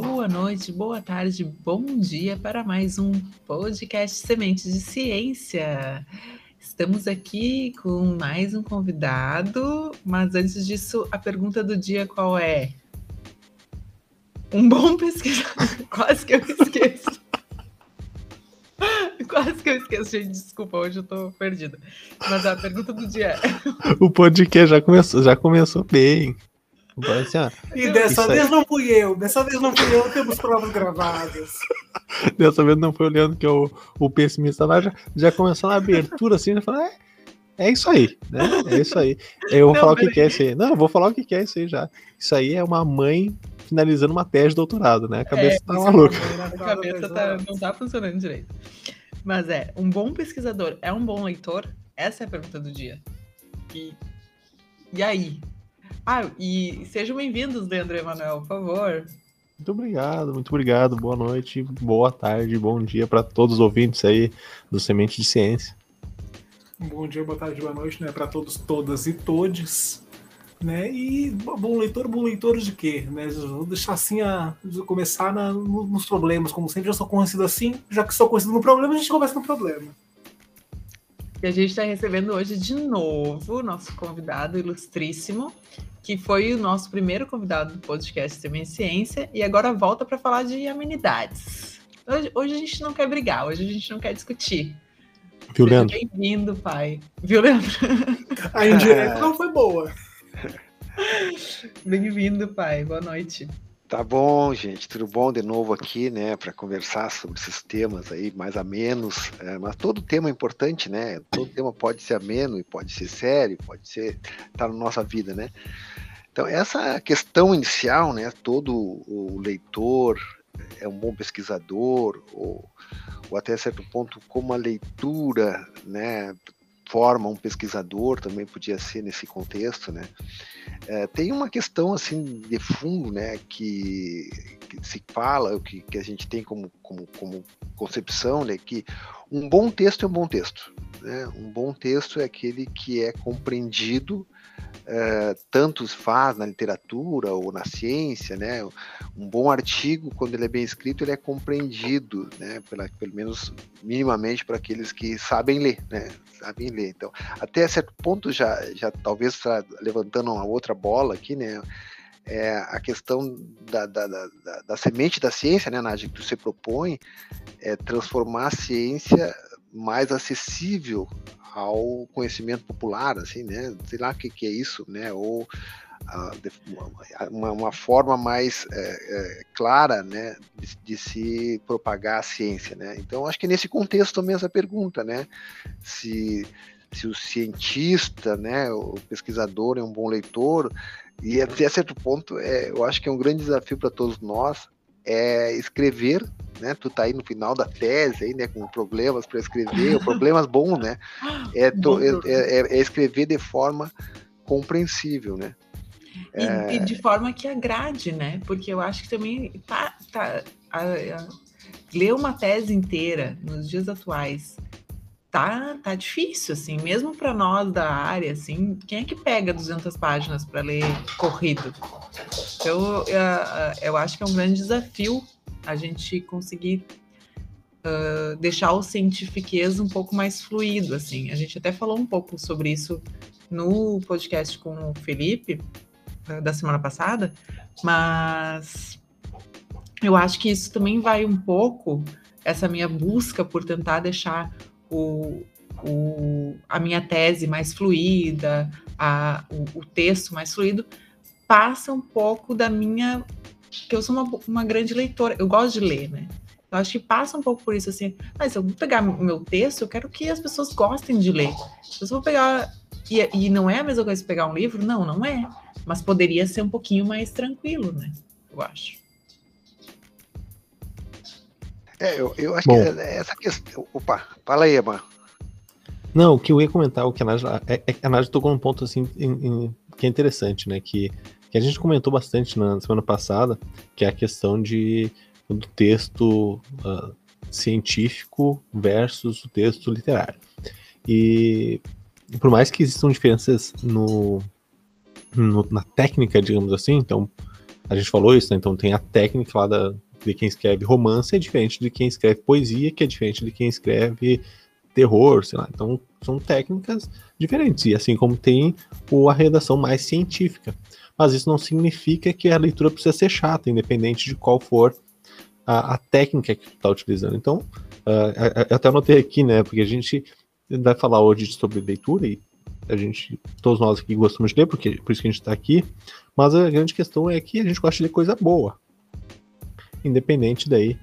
Boa noite, boa tarde, bom dia para mais um podcast Sementes de Ciência. Estamos aqui com mais um convidado, mas antes disso, a pergunta do dia qual é? Um bom pesquisador. Quase que eu esqueço. Quase que eu esqueço, gente. Desculpa, hoje eu tô perdida. Mas a pergunta do dia é. O podcast já começou, já começou bem. Assim, ó, e dessa vez não fui eu, dessa vez não fui eu, temos provas gravadas. dessa vez não foi o Leandro, que é o, o pessimista lá, já, já começou na abertura assim, já falou, é, é isso aí, né? É isso aí. Eu vou não, falar o que, que é isso aí. Não, eu vou falar o que, que é isso aí já. Isso aí é uma mãe finalizando uma tese de doutorado, né? A cabeça é, tá maluca. A cabeça tá, não tá funcionando direito. Mas é, um bom pesquisador é um bom leitor? Essa é a pergunta do dia. E, e aí? Ah, e sejam bem-vindos, Leandro Emanuel, por favor. Muito obrigado, muito obrigado. Boa noite, boa tarde, bom dia para todos os ouvintes aí do Semente de Ciência. Bom dia, boa tarde, boa noite, né, para todos, todas e todes, né? E bom leitor, bom leitor de quê, né? Vou deixar assim a começar na, nos problemas, como sempre já sou conhecido assim, já que sou conhecido no problema, a gente começa no problema. E a gente está recebendo hoje de novo nosso convidado ilustríssimo, que foi o nosso primeiro convidado do podcast Também Ciência, e agora volta para falar de amenidades. Hoje, hoje, a gente não quer brigar, hoje a gente não quer discutir. Viu, Leandro? Bem-vindo, pai. Viu, Leandro? A indireta não foi boa. Bem-vindo, pai. Boa noite. Tá bom, gente, tudo bom de novo aqui, né, para conversar sobre esses temas aí mais a menos, é, mas todo tema é importante, né? Todo tema pode ser ameno e pode ser sério, pode ser tá na nossa vida, né? Então essa questão inicial, né? Todo o leitor é um bom pesquisador ou, ou até certo ponto como a leitura, né? Forma um pesquisador também podia ser nesse contexto, né? É, tem uma questão assim de fundo, né, que, que se fala, que, que a gente tem como, como, como concepção, né, que um bom texto é um bom texto. Né? Um bom texto é aquele que é compreendido é, tanto faz na literatura ou na ciência, né? Um bom artigo, quando ele é bem escrito, ele é compreendido, né? Pela, pelo menos minimamente para aqueles que sabem ler, né? Sabem ler. Então, até certo ponto já, já talvez tá levantando uma outra bola aqui, né? É a questão da, da, da, da, semente da ciência, né, Nádia, que você propõe, é transformar a ciência mais acessível ao conhecimento popular, assim, né? Sei lá o que, que é isso, né? Ou uma, uma, forma mais é, é, clara, né, de, de, se propagar a ciência, né? Então, acho que nesse contexto também essa pergunta, né? Se se o cientista, né, o pesquisador é um bom leitor, e até certo ponto, é, eu acho que é um grande desafio para todos nós, é escrever, né? Tu tá aí no final da tese aí, né? Com problemas para escrever, problemas bons, né? É, to, é, é, é, escrever de forma compreensível, né? E, é... e, de forma que agrade, né? Porque eu acho que também tá, tá a, a, ler uma tese inteira nos dias atuais tá, tá difícil, assim, mesmo para nós da área, assim, quem é que pega 200 páginas para ler corrido? Então, eu, eu acho que é um grande desafio a gente conseguir uh, deixar o cientifiquez um pouco mais fluido, assim. A gente até falou um pouco sobre isso no podcast com o Felipe, uh, da semana passada, mas eu acho que isso também vai um pouco, essa minha busca por tentar deixar o, o, a minha tese mais fluida, a, o, o, texto mais fluido, passa um pouco da minha. que eu sou uma, uma grande leitora, eu gosto de ler, né? Eu acho que passa um pouco por isso, assim, mas eu vou pegar meu texto, eu quero que as pessoas gostem de ler. Se eu vou pegar. E, e não é a mesma coisa que pegar um livro? Não, não é. Mas poderia ser um pouquinho mais tranquilo, né? Eu acho. É, eu, eu acho Bom. que essa questão. Opa, fala aí, Emma. Não, o que eu ia comentar, o que a Nádia, é, é, a Nádia tocou num ponto assim em, em, que é interessante, né? Que, que a gente comentou bastante na semana passada, que é a questão de do texto uh, científico versus o texto literário. E por mais que existam diferenças no, no, na técnica, digamos assim, então a gente falou isso, né? Então tem a técnica lá da, de quem escreve romance é diferente de quem escreve poesia, que é diferente de quem escreve terror, sei lá. Então são técnicas diferentes. E assim como tem o, a redação mais científica. Mas isso não significa que a leitura precisa ser chata, independente de qual for a, a técnica que tu está utilizando. Então, uh, eu até anotei aqui, né? Porque a gente vai falar hoje sobre leitura e a gente, todos nós aqui gostamos de ler, porque por isso que a gente está aqui. Mas a grande questão é que a gente gosta de ler coisa boa, independente daí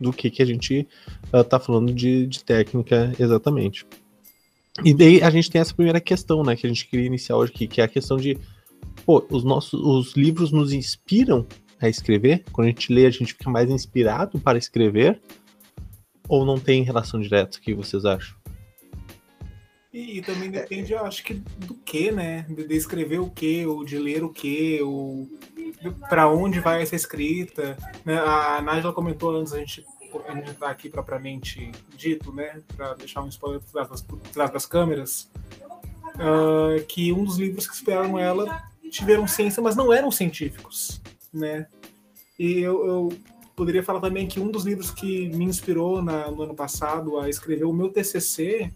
do que, que a gente está uh, falando de, de técnica exatamente. E daí a gente tem essa primeira questão, né, que a gente queria iniciar hoje aqui, que é a questão de, pô, os nossos os livros nos inspiram a escrever? Quando a gente lê, a gente fica mais inspirado para escrever? Ou não tem relação direta? O que vocês acham? E, e também depende, eu acho que do que, né? De, de, escrever o que, ou de ler o que, ou para onde vai essa escrita. Né? A Nájila comentou antes, a gente a gente tá aqui propriamente dito, né? Para deixar um spoiler por trás das, por trás das câmeras, uh, que um dos livros que inspiraram ela tiveram ciência, mas não eram científicos, né? E eu, eu poderia falar também que um dos livros que me inspirou na, no ano passado a escrever o meu TCC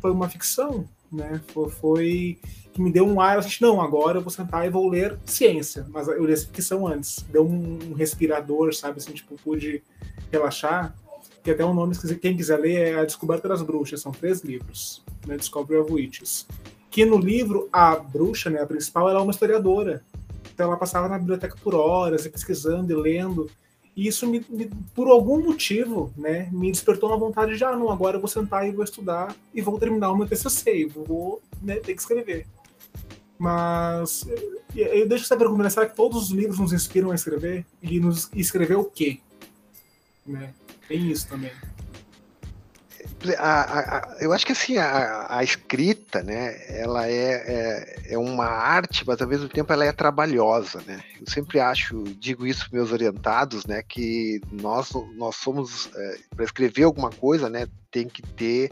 foi uma ficção, né? Foi, foi que me deu um ar, assim, não, agora eu vou sentar e vou ler ciência, mas eu li ficção antes, deu um respirador, sabe, assim, tipo, pude relaxar, que até um nome, quem quiser ler, é A Descoberta das Bruxas, são três livros, né, Discovery of Witches, que no livro, a bruxa, né, a principal, ela é uma historiadora, então ela passava na biblioteca por horas, pesquisando e lendo, e isso, me, me, por algum motivo, né, me despertou uma vontade de, ah, não, agora eu vou sentar e vou estudar e vou terminar o meu TCC, vou né, ter que escrever. Mas eu deixo essa pergunta, será que todos os livros nos inspiram a escrever? E nos escrever o quê? Né? Tem isso também. A, a, a, eu acho que assim a, escrita, né, ela é, é, é, uma arte, mas ao mesmo tempo ela é trabalhosa, né. Eu sempre acho, digo isso para meus orientados, né, que nós nós somos é, para escrever alguma coisa, né, tem que ter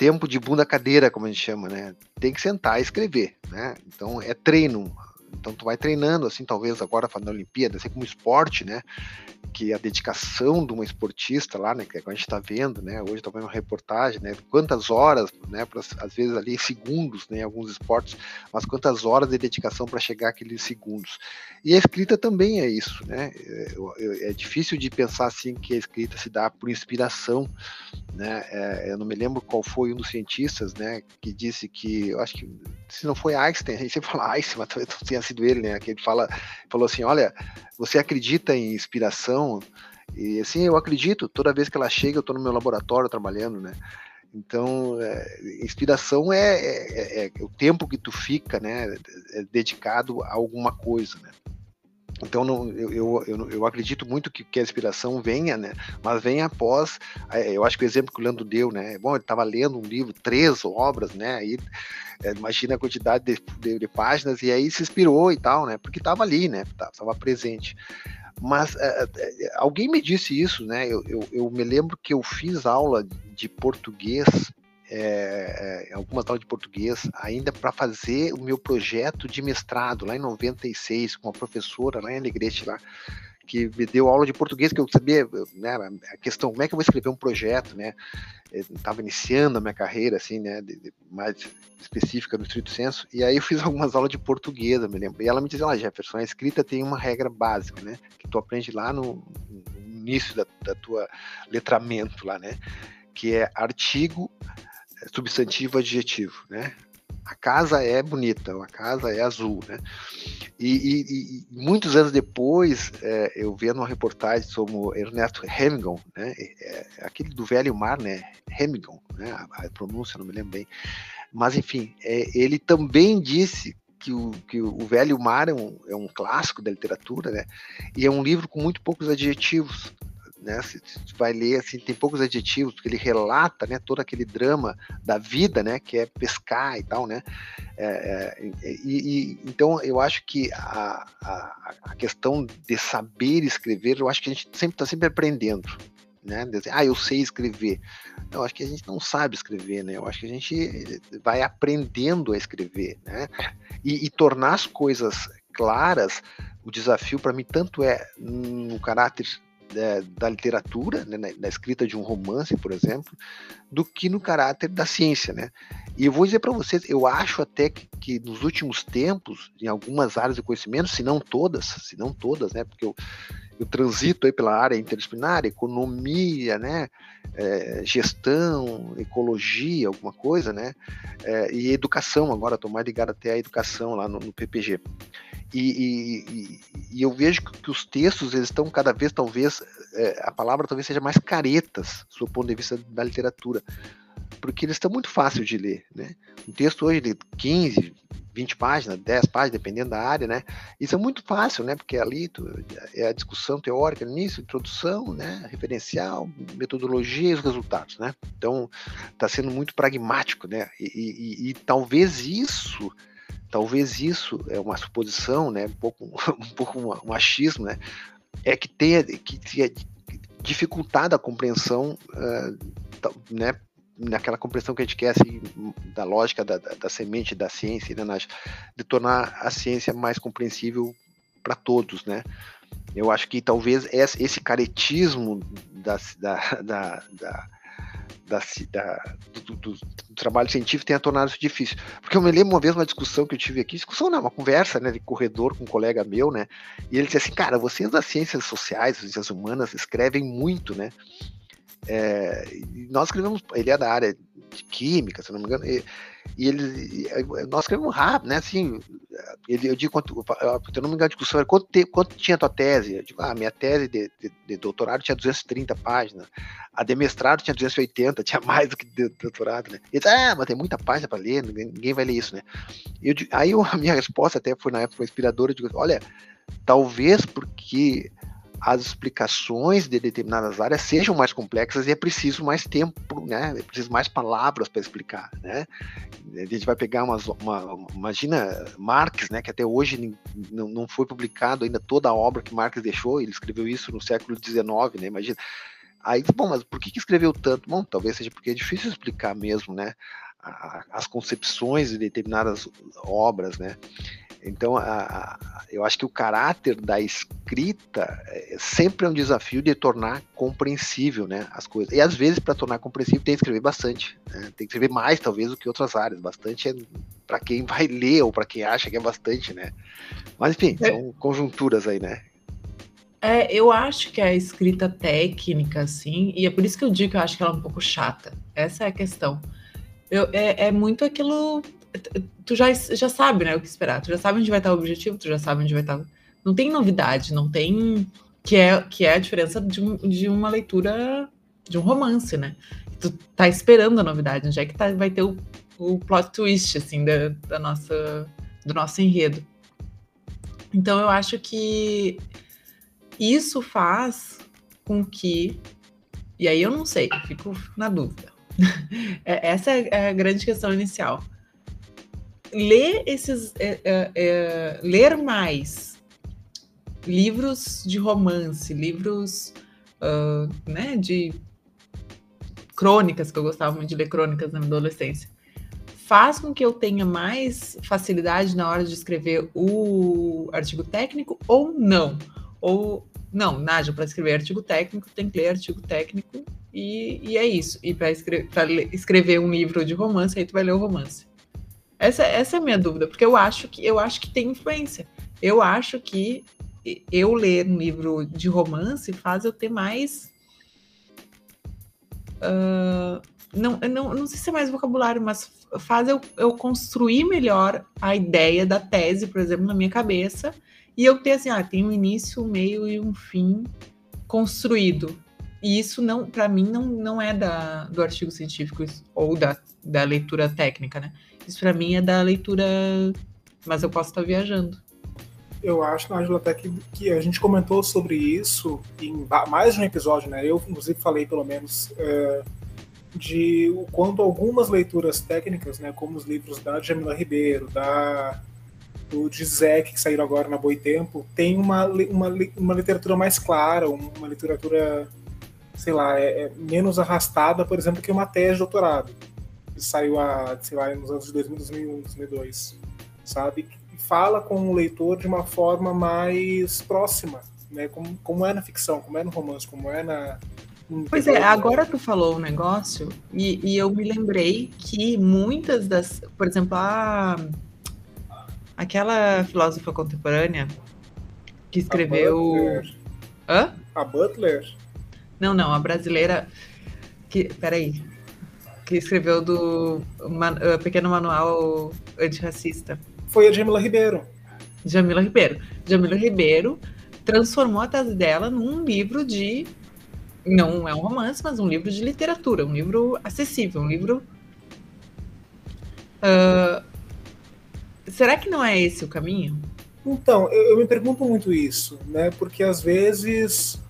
tempo de bunda cadeira, como a gente chama, né? Tem que sentar e escrever, né? Então é treino. Então tu vai treinando, assim, talvez agora falando da Olimpíada, assim como esporte, né? Que a dedicação de uma esportista lá, né? Que a gente está vendo, né? Hoje tá vendo uma reportagem, né? Quantas horas, né? Pra, às vezes ali segundos, né? Em alguns esportes, mas quantas horas de dedicação para chegar àqueles segundos. E a escrita também é isso, né? É, é, difícil de pensar assim que a escrita se dá por inspiração, né? É, eu não me lembro qual foi um dos cientistas, né? Que disse que, eu acho que se não foi Einstein, a gente sempre fala Einstein, mas talvez não tenha sido ele, né? Que ele fala, falou assim, olha, você acredita em inspiração? E assim, eu acredito, toda vez que ela chega, eu estou no meu laboratório trabalhando, né? Então, é, inspiração é, é, é, o tempo que tu fica, né, é dedicado a alguma coisa, né? Então, não, eu, eu, eu, acredito muito que, que, a inspiração venha, né? Mas venha após. É, eu acho que o exemplo que o Leandro deu, né? Bom, ele estava lendo um livro, três obras, né? Aí, é, imagina a quantidade de, de, de, páginas, e aí se inspirou e tal, né? Porque estava ali, né? Estava presente. Mas é, é, alguém me disse isso, né? Eu, eu, eu me lembro que eu fiz aula de português é, é, algumas aulas de português ainda para fazer o meu projeto de mestrado lá em 96 com uma professora lá em Alegrete lá que me deu aula de português que eu sabia né, a questão como é que eu vou escrever um projeto né estava iniciando a minha carreira assim né de, de, mais específica no estrito senso e aí eu fiz algumas aulas de português eu me lembro e ela me dizia lá Jefferson a escrita tem uma regra básica né que tu aprende lá no, no início da, da tua letramento lá né que é artigo substantivo adjetivo, né? A casa é bonita, a casa é azul, né? E, e, e muitos anos depois, é, eu vendo uma reportagem sobre o Ernesto Hemingway, né? É, é aquele do Velho Mar, né? Hemingway, né? A, a, pronúncia não me lembro bem. Mas, enfim, é, ele também disse que o, que o Velho Mar é um, é um clássico da literatura, né? E é um livro com muito poucos adjetivos né? Se, se vai ler assim, tem poucos adjetivos, porque ele relata, né, todo aquele drama da vida, né, que é pescar e tal, né? É, é, e, e, então eu acho que a, a, a, questão de saber escrever, eu acho que a gente sempre está sempre aprendendo, né? Ah, eu sei escrever. Eu acho que a gente não sabe escrever, né? Eu acho que a gente vai aprendendo a escrever, né? E, e tornar as coisas claras o desafio para mim tanto é no caráter é, da literatura, né, na, na, escrita de um romance, por exemplo, do que no caráter da ciência, né? E eu vou dizer para vocês, eu acho até que, que, nos últimos tempos, em algumas áreas de conhecimento, se não todas, se não todas, né? Porque eu, eu transito aí pela área interdisciplinar, economia, né? É, gestão, ecologia, alguma coisa, né? É, e educação, agora estou mais ligado até à educação lá no, no PPG. E, e, e, eu vejo que os textos eles estão cada vez, talvez, é, a palavra talvez seja mais caretas, do ponto de vista da literatura, porque eles estão muito fáceis de ler, né? Um texto hoje de 15, 20 páginas, 10 páginas, dependendo da área, né? Isso é muito fácil, né? Porque ali tu, é a discussão teórica início, introdução, né? Referencial, metodologia e os resultados, né? Então, está sendo muito pragmático, né? e, e, e talvez isso talvez isso é uma suposição, né, um pouco, um pouco machismo, né, é que tenha que tenha dificultado a compreensão, uh, né, naquela compreensão que a gente quer assim, da lógica da, da, da semente da ciência, né, de tornar a ciência mais compreensível para todos, né? Eu acho que talvez esse caretismo da, da, da, da da, da do, do, do, trabalho científico tenha tornado isso difícil. Porque eu me lembro uma vez uma discussão que eu tive aqui, discussão não, uma conversa né, de corredor com um colega meu, né? E ele disse assim, cara, vocês das ciências sociais, ciências humanas, escrevem muito, né? É, nós escrevemos, ele é da área de química, se não me engano, e, e ele, nós escrevemos rápido, né? Assim, ele, eu digo, quanto, eu não me engano, a discussão era quanto, te, quanto tinha a tua tese? Eu digo, ah, minha tese de, de, de, doutorado tinha 230 páginas, a de mestrado tinha 280, tinha mais do que de doutorado, né? Ele disse, ah, mas tem muita página para ler, ninguém, ninguém, vai ler isso, né? Eu, aí a minha resposta até foi na época inspiradora, eu digo, olha, talvez porque as explicações de determinadas áreas sejam mais complexas e é preciso mais tempo, né? É preciso mais palavras para explicar, né? A gente vai pegar umas, uma, imagina Marx, né? Que até hoje não, não foi publicado ainda toda a obra que Marx deixou. Ele escreveu isso no século XIX, né? Imagina. Aí, bom, mas por que, que escreveu tanto? Bom, talvez seja porque é difícil explicar mesmo, né? As concepções de determinadas obras, né? Então, a, a, eu acho que o caráter da escrita é, sempre é um desafio de tornar compreensível né, as coisas. E às vezes, para tornar compreensível, tem que escrever bastante. Né? Tem que escrever mais, talvez, do que outras áreas. Bastante é para quem vai ler ou para quem acha que é bastante, né? Mas, enfim, é. são conjunturas aí, né? É, eu acho que a escrita técnica, assim, e é por isso que eu digo que eu acho que ela é um pouco chata. Essa é a questão. Eu, é, é muito aquilo tu já, já sabe, né, o que esperar. Tu já sabe onde vai estar o objetivo, tu já sabe onde vai estar. Não tem novidade, não tem. Que é, que é a diferença de, um, de uma leitura de um romance, né? Tu tá esperando a novidade, onde é que tá, vai ter o, o plot twist, assim, da, da nossa, do nosso enredo. Então eu acho que isso faz com que. E aí eu não sei, fico na dúvida. É, essa é a grande questão inicial ler esses. É, é, é, ler mais livros de romance, livros uh, né, de crônicas, que eu gostava muito de ler crônicas na adolescência, faz com que eu tenha mais facilidade na hora de escrever o artigo técnico ou não? Ou não, Nádia, para escrever artigo técnico, tem que ler artigo técnico e, e é isso. E para escrever, escrever um livro de romance, aí tu vai ler o romance. Essa, essa é a minha dúvida, porque eu acho que eu acho que tem influência. Eu acho que eu ler um livro de romance faz eu ter mais. Uh, não, não, não sei se é mais vocabulário, mas faz eu, eu construir melhor a ideia da tese, por exemplo, na minha cabeça, e eu ter assim, ah, tem um início, um meio e um fim construído. E isso não, para mim, não, não é da, do artigo científico ou da, da leitura técnica, né? Isso para mim é da leitura, mas eu posso estar viajando. Eu acho, Angela, até que, que a gente comentou sobre isso em mais de um episódio, né? Eu, inclusive, falei pelo menos é, de o quanto algumas leituras técnicas, né, como os livros da Jamila Ribeiro, da do Dizek, que saíram agora na Boitempo, tem uma, uma, uma literatura mais clara, uma literatura, sei lá, é, é menos arrastada, por exemplo, que uma tese de doutorado saiu a, sei lá, nos anos de 2000, 2001, 2002, sabe? fala com o leitor de uma forma mais próxima, né? Como, como é na ficção, como é no romance, como é na. Pois é, agora tu falou um negócio e, e, eu me lembrei que muitas das. Por exemplo, a, aquela filósofa contemporânea que escreveu. A Butler. Hã? A Butler? Não, não, a brasileira. Que, peraí. Que escreveu do man, uh, Pequeno Manual Antirracista. Foi a Jamila Ribeiro. Jamila Ribeiro. Jamila Ribeiro transformou a tese dela num livro de. Não é um romance, mas um livro de literatura, um livro acessível, um livro. Uh, será que não é esse o caminho? Então, eu, eu me pergunto muito isso, né? Porque às vezes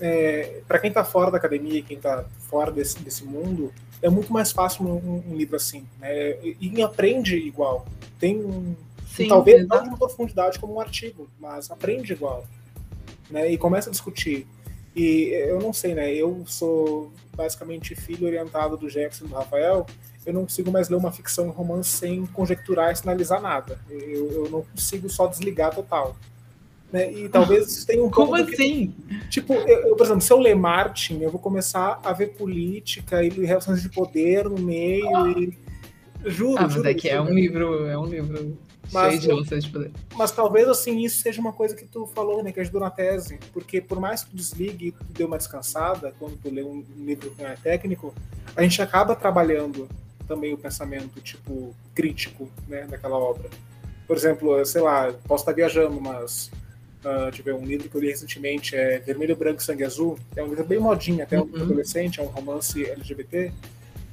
é, para quem está fora da academia, quem está fora desse, desse mundo, é muito mais fácil um, um livro assim, né? E, e, aprende igual. Tem um, Sim, talvez não de uma profundidade como um artigo, mas aprende igual, né? E começa a discutir. E eu não sei, né? Eu sou basicamente filho orientado do Jackson e do Rafael. Eu não consigo mais ler uma ficção um romance sem conjecturar e sinalizar nada. Eu, eu não consigo só desligar total. Né? E talvez isso tenha um pouco. Como assim? Que, tipo, eu, eu, por exemplo, se eu ler Martin, eu vou começar a ver política e relações de poder no meio. E... Juro, ah, mas juro, é que é um livro, é um livro mas, cheio de relações de poder. Mas talvez assim isso seja uma coisa que tu falou, né? Que ajudou na tese. Porque por mais que tu desligue e tu dê uma descansada, quando tu lê um livro que não é técnico, a gente acaba trabalhando também o pensamento, tipo, crítico, né, daquela obra. Por exemplo, sei lá, posso estar viajando, mas Uh, deixa eu ver, um livro que eu li recentemente é Vermelho, Branco e Sangue Azul. É um livro bem modinho, até um uhum. adolescente, é um romance LGBT.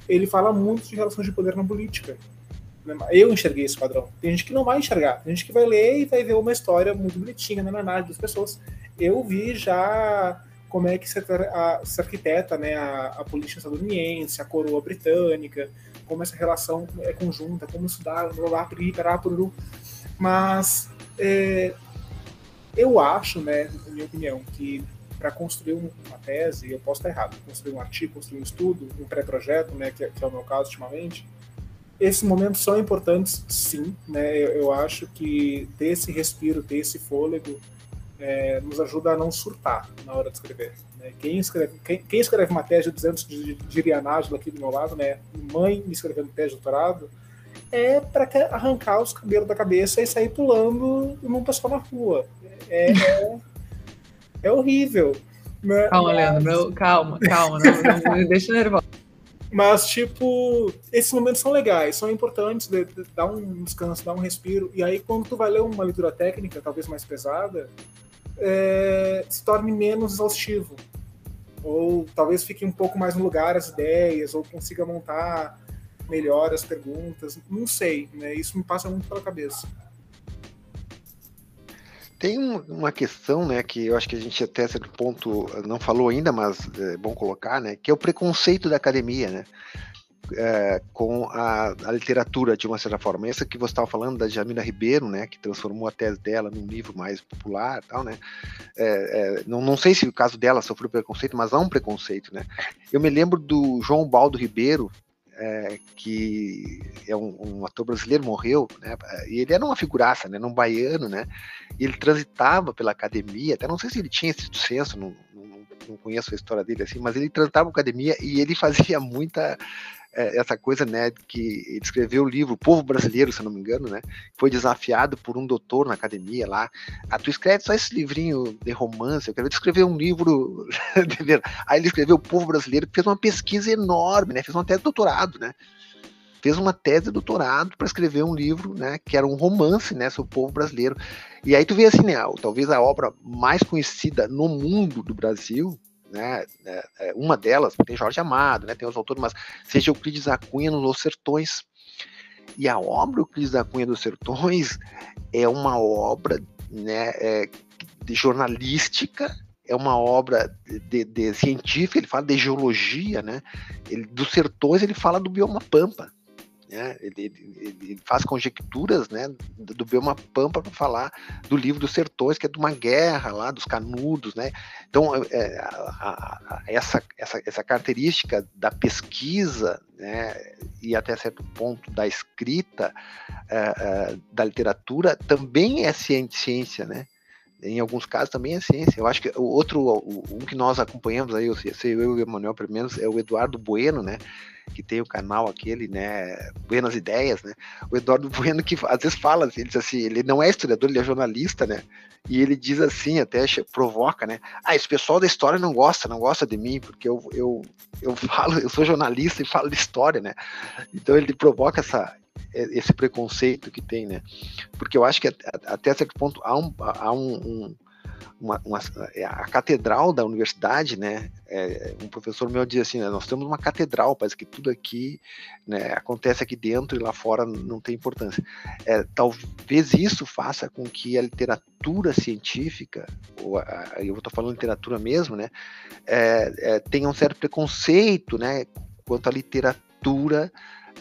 Ele fala muito de relações de poder na política. Eu enxerguei esse padrão. Tem gente que não vai enxergar. Tem gente que vai ler e vai ver uma história muito bonitinha na análise das pessoas. Eu vi já como é que se, a, se arquiteta né, a, a política estadunidense, a coroa britânica, como essa relação é conjunta, como isso dá, blá, blá, blá, mas é, eu acho, né, na minha opinião, que para construir uma tese, eu posso estar errado, construir um artigo, construir um estudo, um pré-projeto, né, que, é, que, é o meu caso ultimamente, esses momentos são importantes, sim, né, eu, eu acho que ter esse respiro, ter esse fôlego, é, nos ajuda a não surtar na hora de escrever. Né? Quem, escreve, quem, quem, escreve uma tese de 200 de, Irianagem aqui do meu lado, né, mãe me escrevendo tese de doutorado, é para arrancar os cabelos da cabeça e sair pulando num pessoal na rua. É, é, é horrível. Né? Calma. Leandro, meu, calma, calma, não, não me deixa nervoso. Mas, tipo, esses momentos são legais, são importantes, de, de, dar um descanso, dar um respiro. E aí, quando tu vai ler uma leitura técnica, talvez mais pesada, é, se torne menos exaustivo. Ou talvez fique um pouco mais no lugar as ideias, ou consiga montar melhor as perguntas. Não sei, né? Isso me passa muito pela cabeça. Tem uma questão, né, que eu acho que a gente até certo ponto não falou ainda, mas é bom colocar, né, que é o preconceito da academia, né, é, com a, a, literatura de uma certa forma. Essa que você estava falando da Jamila Ribeiro, né, que transformou a tese dela num livro mais popular, tal, né. É, é, não, não sei se o caso dela sofreu preconceito, mas há um preconceito, né. Eu me lembro do João Baldo Ribeiro, é, que é um, um, ator brasileiro, morreu, né? E ele era uma figuraça, né? Um baiano, né? E ele transitava pela academia, até não sei se ele tinha esse senso, não, não, não conheço a história dele assim, mas ele transitava pela academia e ele fazia muita é, essa coisa, né, que ele escreveu o livro Povo Brasileiro, se não me engano, né, foi desafiado por um doutor na academia lá, ah, tu escreve só esse livrinho de romance, eu quero escrever um livro, aí ele escreveu O Povo Brasileiro, fez uma pesquisa enorme, né, fez tese de doutorado, né, fez uma tese de doutorado para escrever um livro, né, que era um romance, né, sobre o povo brasileiro. E aí tu vê assim, né, talvez a obra mais conhecida no mundo do Brasil, né? É, é, uma delas tem Jorge Amado, né? Tem os autores, mas seja Euclides da Cunha nos Sertões. E a obra Euclides da Cunha dos Sertões é uma obra, né? É, de jornalística é uma obra de, de, científica, ele fala de geologia, né? Ele, dos sertões ele fala do bioma pampa, né? Ele, ele, ele, faz conjecturas né, do Belma Pampa para falar do livro dos sertões, que é de uma guerra lá, dos canudos. Né? Então, é, a, a, essa, essa, essa característica da pesquisa né, e até certo ponto da escrita, é, é, da literatura, também é ciência, né? Em alguns casos também é ciência. Eu acho que o outro, um que nós acompanhamos aí, eu, eu e o Emanuel, pelo menos, é o Eduardo Bueno, né? Que tem o canal aquele, né? Buenas Ideias, né? O Eduardo Bueno que às vezes fala, ele diz assim, ele não é historiador, ele é jornalista, né? E ele diz assim, até provoca, né? Ah, esse pessoal da história não gosta, não gosta de mim, porque eu, eu, eu falo, eu sou jornalista e falo de história, né? Então ele provoca essa, esse preconceito que tem, né? Porque eu acho que até certo ponto há um, há um, um uma, uma, é, a catedral da universidade, né? É, um professor meu diz assim: né, nós temos uma catedral, parece que tudo aqui né, acontece aqui dentro e lá fora não tem importância. É, talvez isso faça com que a literatura científica, ou a, eu estou falando literatura mesmo, né? É, é, tenha um certo preconceito, né? Quanto à literatura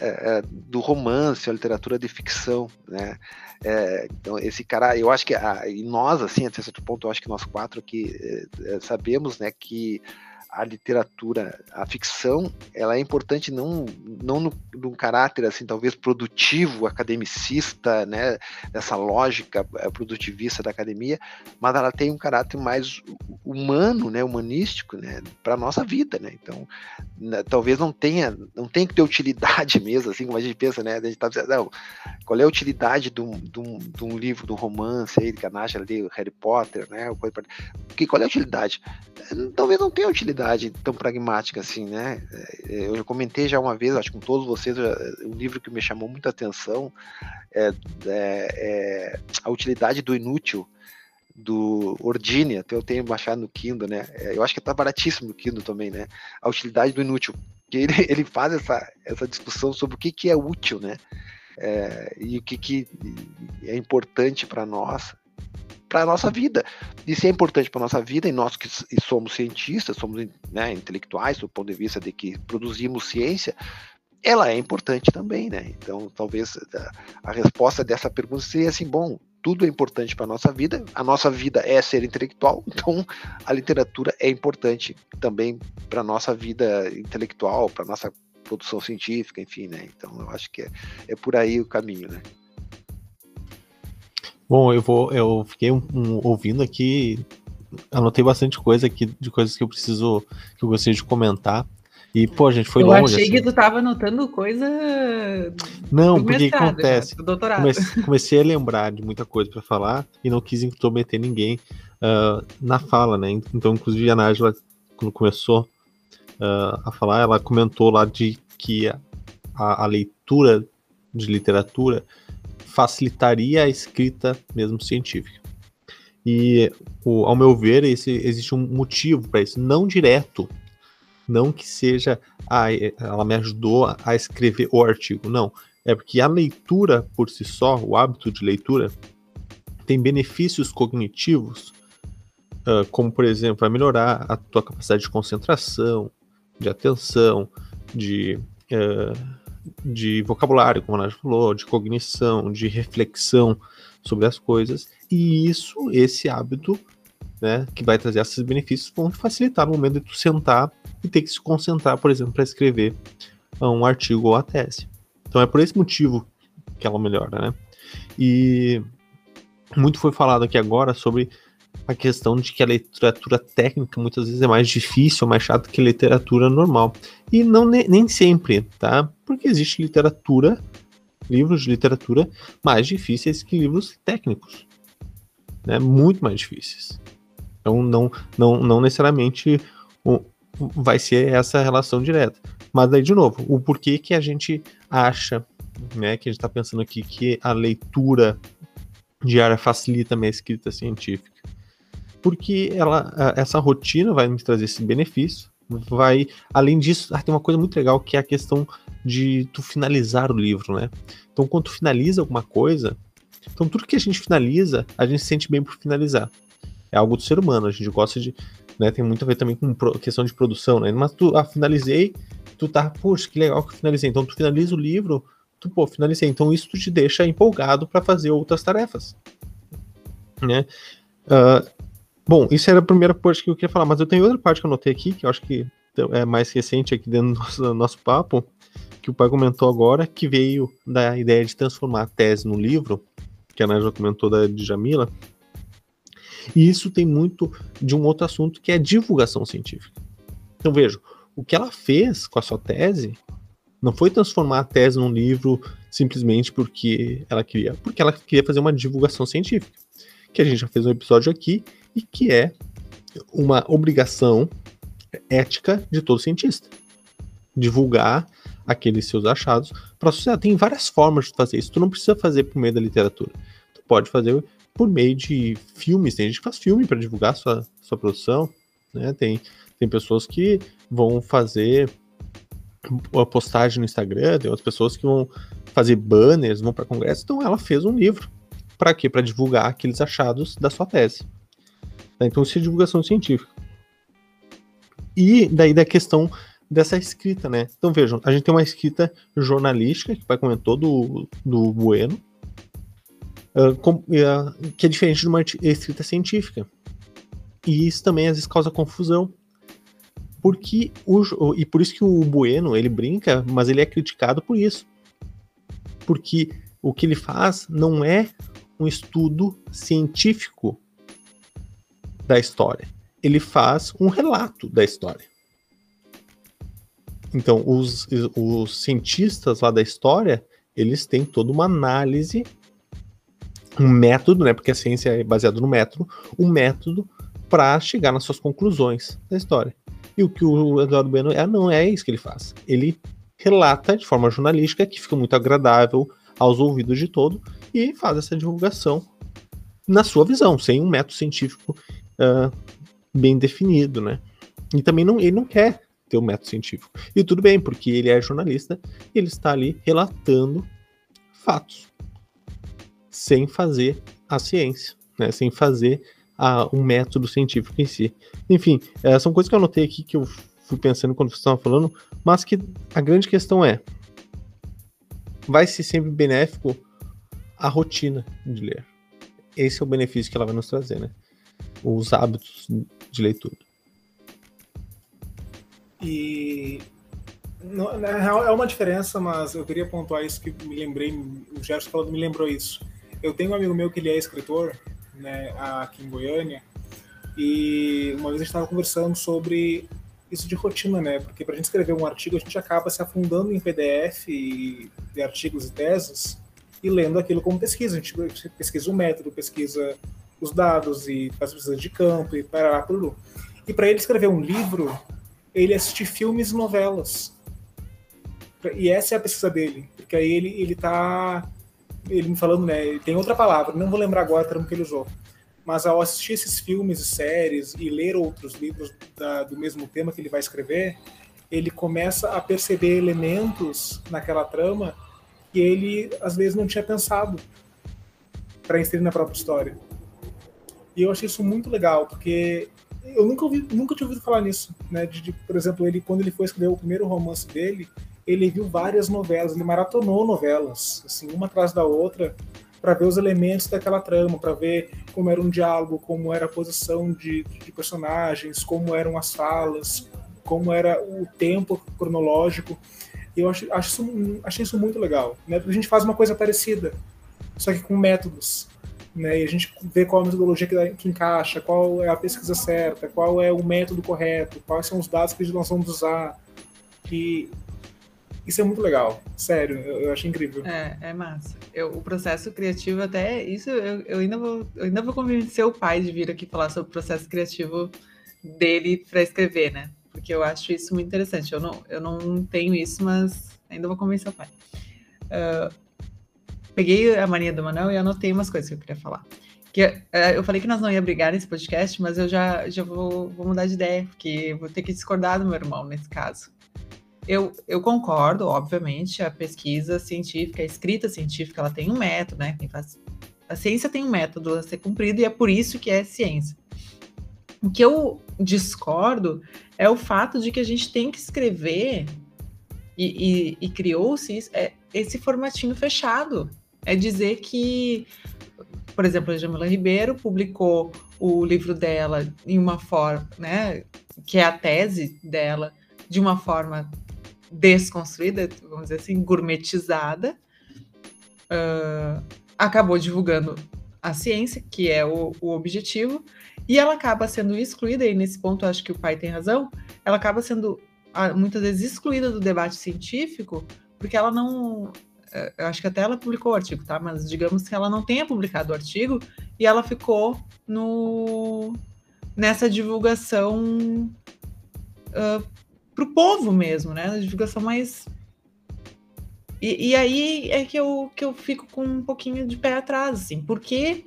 é, é, do romance, a literatura de ficção, né? É, então esse cara, eu acho que a, e nós assim até certo ponto, eu acho que nós quatro aqui é, é, sabemos, né, que a literatura, a ficção, ela é importante não, não no, num caráter assim, talvez produtivo, academicista, né, dessa lógica eh, produtivista da academia, mas ela tem um caráter mais humano, né, humanístico, né, para nossa vida, né. Então, né, talvez não tenha, não tenha que ter utilidade mesmo, assim como a gente pensa, né, a gente tá dizendo, não, qual é a utilidade de um, de um, de um livro, de um romance aí, de Ganache ali, Harry Potter, né, que qual é a utilidade? Talvez não tenha utilidade tão pragmática assim, né? É, eu já comentei já uma vez, acho que com todos vocês, um livro que me chamou muita atenção é, é, é A Utilidade do Inútil, do Ordine, até eu tenho baixado no Kindle, né? É, eu acho que tá baratíssimo no Kindle também, né? A Utilidade do Inútil. Que ele, ele faz essa, essa discussão sobre o que, que é útil, né? É, e o que, que é importante para nós para a nossa vida. Isso é importante para a nossa vida, e nós que somos cientistas, somos né, intelectuais, do ponto de vista de que produzimos ciência, ela é importante também, né? Então, talvez a, resposta dessa pergunta seria assim: bom, tudo é importante para a nossa vida, a nossa vida é ser intelectual, então a literatura é importante também para a nossa vida intelectual, para a nossa produção científica, enfim, né? Então, eu acho que é, é por aí o caminho, né? Bom, eu vou. Eu fiquei um, um, ouvindo aqui, anotei bastante coisa aqui de coisas que eu preciso, que eu gostaria de comentar. E, pô, a gente foi eu longe. Eu achei assim. que tu tava anotando coisa. Não, porque mestrado, acontece. Comecei, comecei, a lembrar de muita coisa para falar e não quis intrometer ninguém uh, na fala, né? Então, inclusive, a Nájila, quando começou uh, a falar, ela comentou lá de que a, a leitura de literatura facilitaria a escrita mesmo científica. E, o, ao meu ver, esse, existe um motivo para isso, não direto, não que seja, ah, ela me ajudou a escrever o artigo, não. É porque a leitura por si só, o hábito de leitura, tem benefícios cognitivos, uh, como por exemplo, vai melhorar a tua capacidade de concentração, de atenção, de uh, de vocabulário, como a Nádia falou, de cognição, de reflexão sobre as coisas, e isso, esse hábito, né, que vai trazer esses benefícios, vão facilitar no momento de tu sentar e ter que se concentrar, por exemplo, para escrever um artigo ou a tese. Então é por esse motivo que ela melhora, né? E muito foi falado aqui agora sobre a questão de que a literatura técnica muitas vezes é mais difícil, mais chata que a literatura normal. E não nem sempre, tá? Porque existe literatura, livros de literatura mais difíceis que livros técnicos, né? Muito mais difíceis. Então não não, não necessariamente vai ser essa relação direta. Mas aí de novo, o porquê que a gente acha, né, que a gente está pensando aqui que a leitura diária facilita a minha escrita científica porque ela, essa rotina vai me trazer esse benefício. Vai, além disso, ah, tem uma coisa muito legal que é a questão de tu finalizar o livro, né? Então, quando tu finaliza alguma coisa, então tudo que a gente finaliza, a gente se sente bem por finalizar. É algo do ser humano, a gente gosta de, né, tem muito a ver também com questão de produção, né? Mas tu, ah, finalizei, tu tá, poxa, que legal que eu finalizei. Então, tu finaliza o livro, tu, pô, finalizei. Então isso te deixa empolgado para fazer outras tarefas, né? Uh, bom, isso era a primeira parte que eu queria falar, mas eu tenho outra parte que eu anotei aqui, que eu acho que é mais recente aqui dentro do nosso, nosso papo, que o pai comentou agora, que veio da ideia de transformar a tese no livro, que a Nádia comentou da Djamila, e isso tem muito de um outro assunto que é divulgação científica. Então vejo, o que ela fez com a sua tese não foi transformar a tese num livro simplesmente porque ela queria, porque ela queria fazer uma divulgação científica, que a gente já fez um episódio aqui e que é uma obrigação ética de todo cientista. Divulgar aqueles seus achados para a sociedade. Tem várias formas de fazer isso. Tu não precisa fazer por meio da literatura. Tu pode fazer por meio de filmes. Tem gente que faz filme para divulgar sua, sua produção. Né? Tem, tem pessoas que vão fazer a postagem no Instagram, tem outras pessoas que vão fazer banners, vão para congresso. Então ela fez um livro. Para quê? Para divulgar aqueles achados da sua tese. Então isso é divulgação científica. E daí da questão dessa escrita, né? Então vejam, a gente tem uma escrita jornalística, que o pai comentou, do, do Bueno, uh, com, uh, que é diferente de uma escrita científica. E isso também às vezes causa confusão. Porque o, e por isso que o Bueno, ele brinca, mas ele é criticado por isso. Porque o que ele faz não é um estudo científico da história. Ele faz um relato da história. Então, os, os cientistas lá da história, eles têm toda uma análise, um método, né? Porque a ciência é baseada no método, um método para chegar nas suas conclusões da história. E o que o Eduardo Bueno é, não é isso que ele faz. Ele relata de forma jornalística, que fica muito agradável aos ouvidos de todo, e faz essa divulgação na sua visão, sem um método científico uh, bem definido, né? E também não, ele não quer ter um método científico. E tudo bem, porque ele é jornalista e ele está ali relatando fatos, sem fazer a ciência, né? sem fazer a, um método científico em si. Enfim, é, são coisas que eu anotei aqui que eu fui pensando quando você estava falando, mas que a grande questão é: vai ser sempre benéfico a rotina de ler. Esse é o benefício que ela vai nos trazer, né? Os hábitos de leitura. E na real é uma diferença, mas eu queria pontuar isso que me lembrei, o Gerson falando me lembrou isso. Eu tenho um amigo meu que ele é escritor, né, aqui em Goiânia, e uma vez a gente estava conversando sobre isso de rotina, né? Porque para a gente escrever um artigo, a gente acaba se afundando em PDF de artigos e teses e lendo aquilo como pesquisa. A gente pesquisa o método, pesquisa os dados e faz pesquisa de campo e para lá, E para ele escrever um livro, ele assistir filmes e novelas. E essa é a pesquisa dele, porque aí ele, ele tá ele me falando, né, tem outra palavra, não vou lembrar agora o termo que ele usou, mas ao assistir esses filmes e séries e ler outros livros da, do mesmo tema que ele vai escrever, ele começa a perceber elementos naquela trama que ele às vezes não tinha pensado para inserir na própria história. E eu achei isso muito legal, porque eu nunca, ouvi, nunca tinha ouvido falar nisso, né? De, de, por exemplo, ele quando ele foi escrever o primeiro romance dele, ele viu várias novelas, ele maratonou novelas, assim, uma atrás da outra, para ver os elementos daquela trama, para ver como era um diálogo, como era a posição de, de, personagens, como eram as falas, como era o tempo cronológico. Eu acho, acho isso, achei isso muito legal. Né? A gente faz uma coisa parecida, só que com métodos né? E a gente vê qual a metodologia que, que, encaixa, qual é a pesquisa certa, qual é o método correto, quais são os dados que nós vamos usar. E isso é muito legal, sério, eu, eu acho incrível. É, é massa. Eu, o processo criativo, até isso, eu, eu, ainda vou, eu ainda vou convencer o pai de vir aqui falar sobre o processo criativo dele para escrever, né? Porque eu acho isso muito interessante. Eu não, eu não tenho isso, mas ainda vou convencer o pai. Uh, peguei a mania do Manuel e anotei umas coisas que eu queria falar. Que, uh, eu falei que nós não ia brigar nesse podcast, mas eu já, já vou, vou mudar de ideia, porque vou ter que discordar do meu irmão nesse caso. Eu, eu concordo, obviamente, a pesquisa científica, a escrita científica, ela tem um método, né? A ciência tem um método a ser cumprido e é por isso que é ciência. O que eu discordo é o fato de que a gente tem que escrever e, e, e criou-se é, esse formatinho fechado. É dizer que, por exemplo, a Jamila Ribeiro publicou o livro dela em uma forma, né, que é a tese dela, de uma forma desconstruída, vamos dizer assim, gourmetizada, uh, acabou divulgando a ciência, que é o, o, objetivo, e ela acaba sendo excluída, e nesse ponto acho que o pai tem razão, ela acaba sendo muitas vezes excluída do debate científico, porque ela não. Eh, eu acho que até ela publicou o artigo, tá? Mas digamos que ela não tenha publicado o artigo e ela ficou no nessa divulgação uh, para o povo mesmo, né? Na divulgação mais. E, e, aí é que eu, que eu fico com um pouquinho de pé atrás, assim, por que,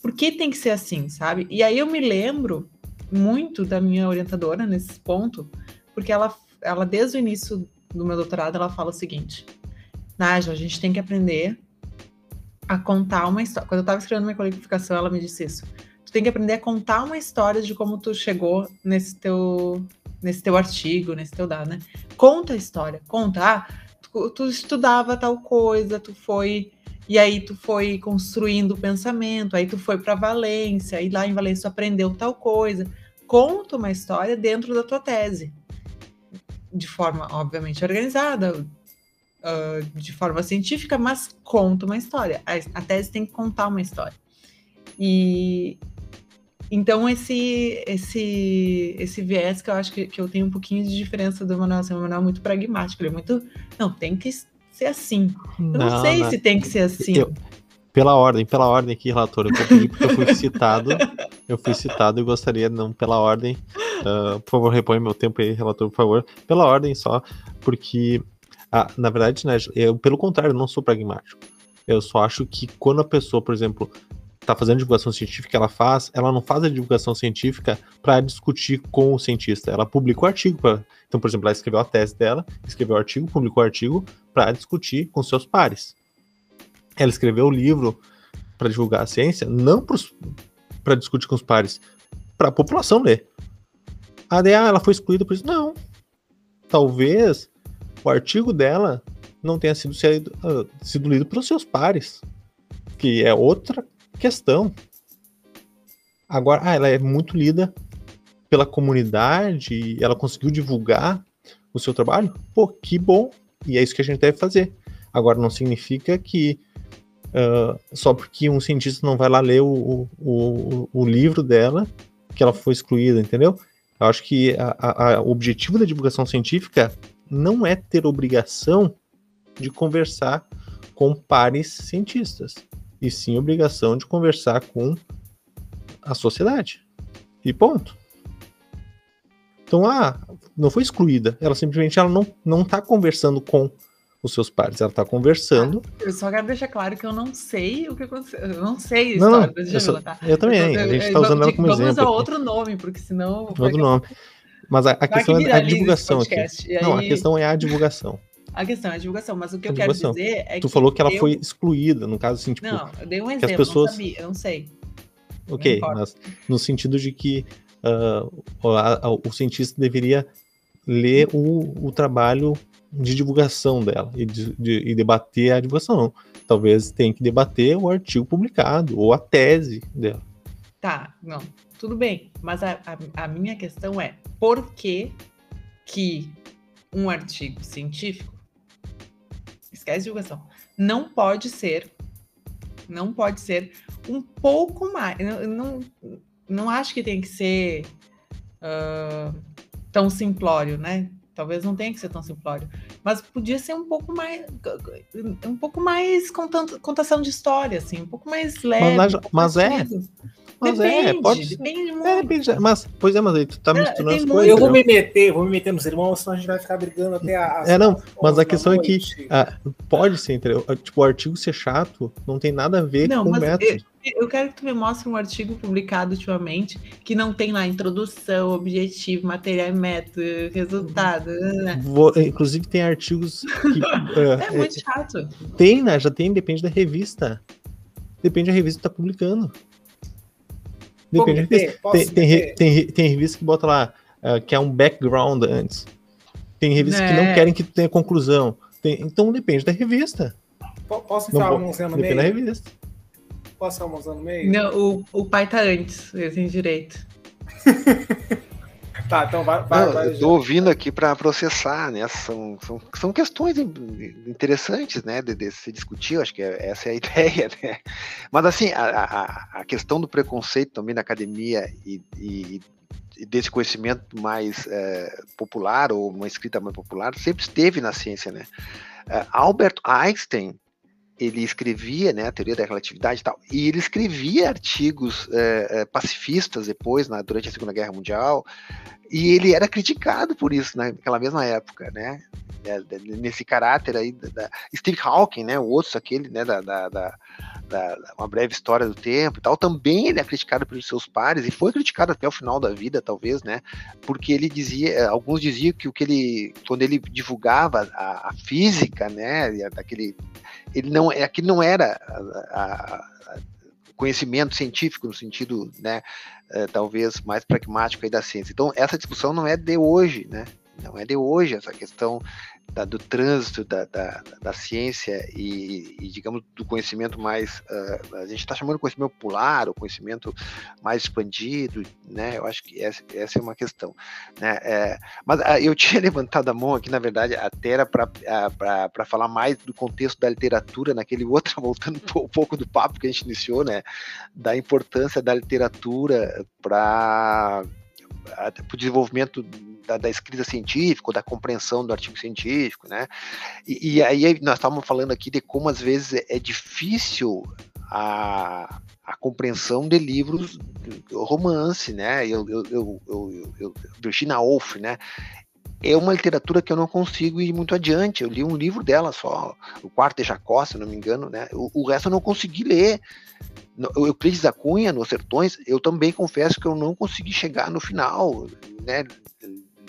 por que tem que ser assim, sabe? E aí eu me lembro muito da minha orientadora nesse ponto, porque ela, ela desde o início do meu doutorado, ela fala o seguinte: Nájila, a gente tem que aprender a contar uma história. Quando eu estava escrevendo minha qualificação, ela me disse isso. Tu tem que aprender a contar uma história de como tu chegou nesse teu nesse teu artigo, nesse teu dado, né? Conta a história, conta. Ah, tu, tu estudava tal coisa, tu foi e aí tu foi construindo o pensamento, aí tu foi para Valência, e lá em Valência tu aprendeu tal coisa. Conta uma história dentro da tua tese, de forma obviamente organizada, uh, de forma científica, mas conta uma história. A, a tese tem que contar uma história. E, então, esse, esse, esse viés que eu acho que, que eu tenho um pouquinho de diferença do Manuel, assim, o Manuel é muito pragmático, ele é muito. Não, tem que ser assim. Eu não, não sei não. se tem que ser assim. Eu, pela ordem, pela ordem aqui, relator, eu pedi porque eu fui citado. eu fui citado e gostaria, não pela ordem. Uh, por favor, repõe meu tempo aí, relator, por favor. Pela ordem só, porque, ah, na verdade, né, eu, pelo contrário, não sou pragmático. Eu só acho que quando a pessoa, por exemplo, está fazendo divulgação científica, ela faz, ela não faz a divulgação científica para discutir com o cientista. Ela publica o artigo. Pra, então, por exemplo, ela escreveu a tese dela, escreveu o artigo, publicou o artigo para discutir com seus pares. Ela escreveu o livro para divulgar a ciência, não para discutir com os pares, para a população ler. A DA ela foi excluída por isso? Não. Talvez o artigo dela não tenha sido, sido, uh, sido lido pelos seus pares, que é outra questão. Agora, ah, ela é muito lida pela comunidade, ela conseguiu divulgar o seu trabalho. Pô, que bom! E é isso que a gente deve fazer. Agora, não significa que uh, só porque um cientista não vai lá ler o, o, o, livro dela, que ela foi excluída, entendeu? Eu acho que a, a, o objetivo da divulgação científica não é ter obrigação de conversar com pares cientistas e sim obrigação de conversar com a sociedade. E ponto. Então, ah, não foi excluída. Ela simplesmente ela não, não tá conversando com os seus pares, ela está conversando. Ah, eu só quero deixar claro que eu não sei o que aconteceu. Eu não sei a história não, da Jamila, tá? Eu também, a gente está usando ela como vamos exemplo. Vamos usar outro nome, porque senão. Outro nome. Mas a, a questão é a divulgação aqui. Aí... Não, a questão é a divulgação. A questão é a divulgação, mas o que a eu quero dizer é tu que. Tu falou que ela eu... foi excluída, no caso, assim, tipo. Não, eu dei um exemplo, as pessoas... não sabia, eu não sei. Ok, não mas no sentido de que uh, a, a, o cientista deveria ler o, o trabalho de divulgação dela e, de, de, e debater a divulgação. Não. Talvez tenha que debater o artigo publicado ou a tese dela. Tá, não, tudo bem. Mas a, a, a minha questão é por que, que um artigo científico esquece divulgação. Não pode ser, não pode ser um pouco mais. Não, não, não acho que tem que ser uh, tão simplório, né? Talvez não tenha que ser tão simplório, mas podia ser um pouco mais, um pouco mais contando, contação de história, assim, um pouco mais leve. Mas, um mas é, mas é, depende, é, pode depende muito. É, depende, mas, pois é, mas aí tu tá misturando as coisas. Eu vou me meter, vou me meter nos irmãos, senão a gente vai ficar brigando até a. É, não, mas a questão é que ah, pode ser, entendeu? Tipo, o artigo ser chato não tem nada a ver não, com o método. Eu, eu quero que tu me mostre um artigo publicado ultimamente que não tem lá introdução, objetivo, material e método, resultado. Né? Vou, inclusive tem artigos que. é, é muito chato. Tem, né? Já tem, depende da revista. Depende da revista que tá publicando. Depende. Tem, tem, tem, tem, tem, revista que bota lá uh, que é um background antes. Tem revistas é. que não é. querem que tu tenha conclusão. Tem, então depende da revista. Posso enfiar uma mãozinha no depende meio? Depende da revista. Posso enfiar uma mãozinha no meio? Não, o, o pai tá antes, ele tem direito. Tá, então vai. vai, Não, vai eu tô ouvindo aqui para processar, né? São, são, são questões interessantes, né? De, de se discutir, acho que é, essa é a ideia, né? Mas assim, a, a, a questão do preconceito também na academia e, e, e desse conhecimento mais é, popular ou uma escrita mais popular sempre esteve na ciência, né? Uh, Albert Einstein ele escrevia, né, a teoria da relatividade e tal, e ele escrevia artigos é, pacifistas depois, na, durante a Segunda Guerra Mundial, e ele era criticado por isso naquela mesma época, né, é, nesse caráter aí da, da Steve Hawking, né, o outro aquele, né, da, da, da, uma breve história do tempo e tal, também ele é criticado pelos seus pares e foi criticado até o final da vida, talvez, né, porque ele dizia, alguns diziam que o que ele, quando ele divulgava a, a física, né, daquele, ele não, aquilo não era a, a, conhecimento científico no sentido, né, é, talvez mais pragmático aí da ciência. Então essa discussão não é de hoje, né? Não é de hoje essa questão da, do trânsito da, da, da ciência e, e, digamos, do conhecimento mais, uh, a gente está chamando de conhecimento popular, o conhecimento mais expandido, né? Eu acho que essa, essa é uma questão, né? É, mas uh, eu tinha levantado a mão aqui, na verdade, até era para uh, falar mais do contexto da literatura, naquele outro, voltando um pouco do papo que a gente iniciou, né? Da importância da literatura para o desenvolvimento da, da, escrita científica, da compreensão do artigo científico, né? E, e aí nós estávamos falando aqui de como às vezes é, é difícil a, a compreensão de livros romance, né? Eu, eu, eu, eu Virginia Woolf, né? É uma literatura que eu não consigo ir muito adiante. Eu li um livro dela só, o Quarto de Jacó, se não me engano, né? O, o resto eu não consegui ler. O Euclides da Cunha, nos Sertões, eu também confesso que eu não consegui chegar no final, né?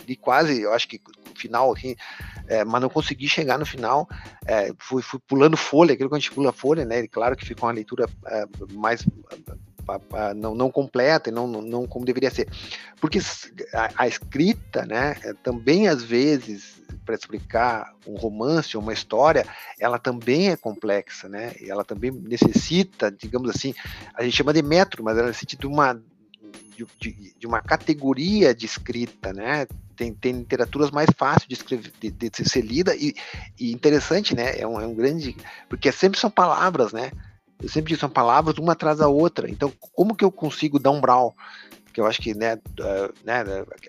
li quase, eu acho que final, assim, é, mas não consegui chegar no final. É, fui, fui, pulando folha, aquilo que a gente pula folha, né? E claro que ficou uma leitura é, mais não, não completa e não, não como deveria ser. Porque a, a escrita, né, é, também às vezes, para explicar um romance, uma história, ela também é complexa, né? Ela também necessita, digamos assim, a gente chama de método, mas ela necessita de uma, de, de, uma categoria de escrita, né? Tem, tem literaturas mais fáceis de, escrever, de, de ser lida e, e, interessante, né? É um, é um grande. Porque sempre são palavras, né? Eu sempre digo, são palavras uma atrás da outra. Então, como que eu consigo dar um brawl? Que eu acho que, né, uh, né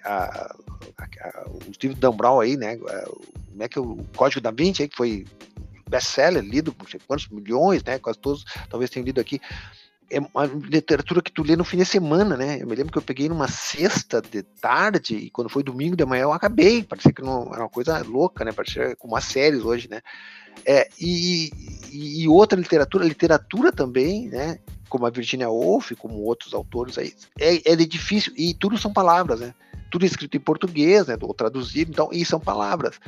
a, a, a, o Steve aí, né, como é que o Código da Vinci aí, que foi best-seller, lido por quantos milhões, né, quase todos talvez tenham lido aqui, é uma literatura que tu lê no fim de semana, né? Eu me lembro que eu peguei numa sexta de tarde e quando foi domingo de manhã eu acabei. Parecia que não era uma coisa louca, né? Parecia como as séries hoje, né? É, e, e, outra literatura, literatura também, né? Como a Virginia Woolf, como outros autores aí, é, é difícil e tudo são palavras, né? Tudo escrito em português, né? Ou traduzido, então, e são palavras.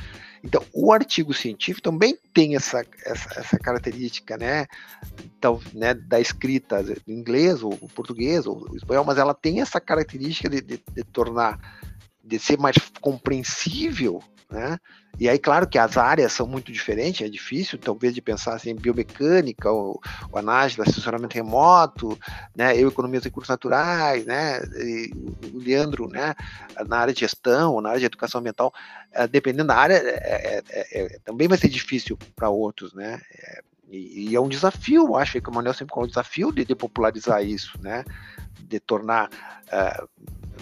Então, o artigo científico também tem essa, essa, essa característica, né, então, né, da escrita em inglês, ou português, ou espanhol, mas ela tem essa característica de, de, de tornar, de ser mais compreensível né? E aí, claro que as áreas são muito diferentes, é difícil, talvez, de pensar assim, biomecânica, ou, ou análise, assessoramento remoto, né? Eu, economia dos recursos naturais, né? E o Leandro, né? Na área de gestão, ou na área de educação ambiental, é, dependendo da área, é, é, é também vai ser difícil para outros, né? E, e, é um desafio, acho que o Manuel sempre falou, um desafio de, de popularizar isso, né? De tornar uh,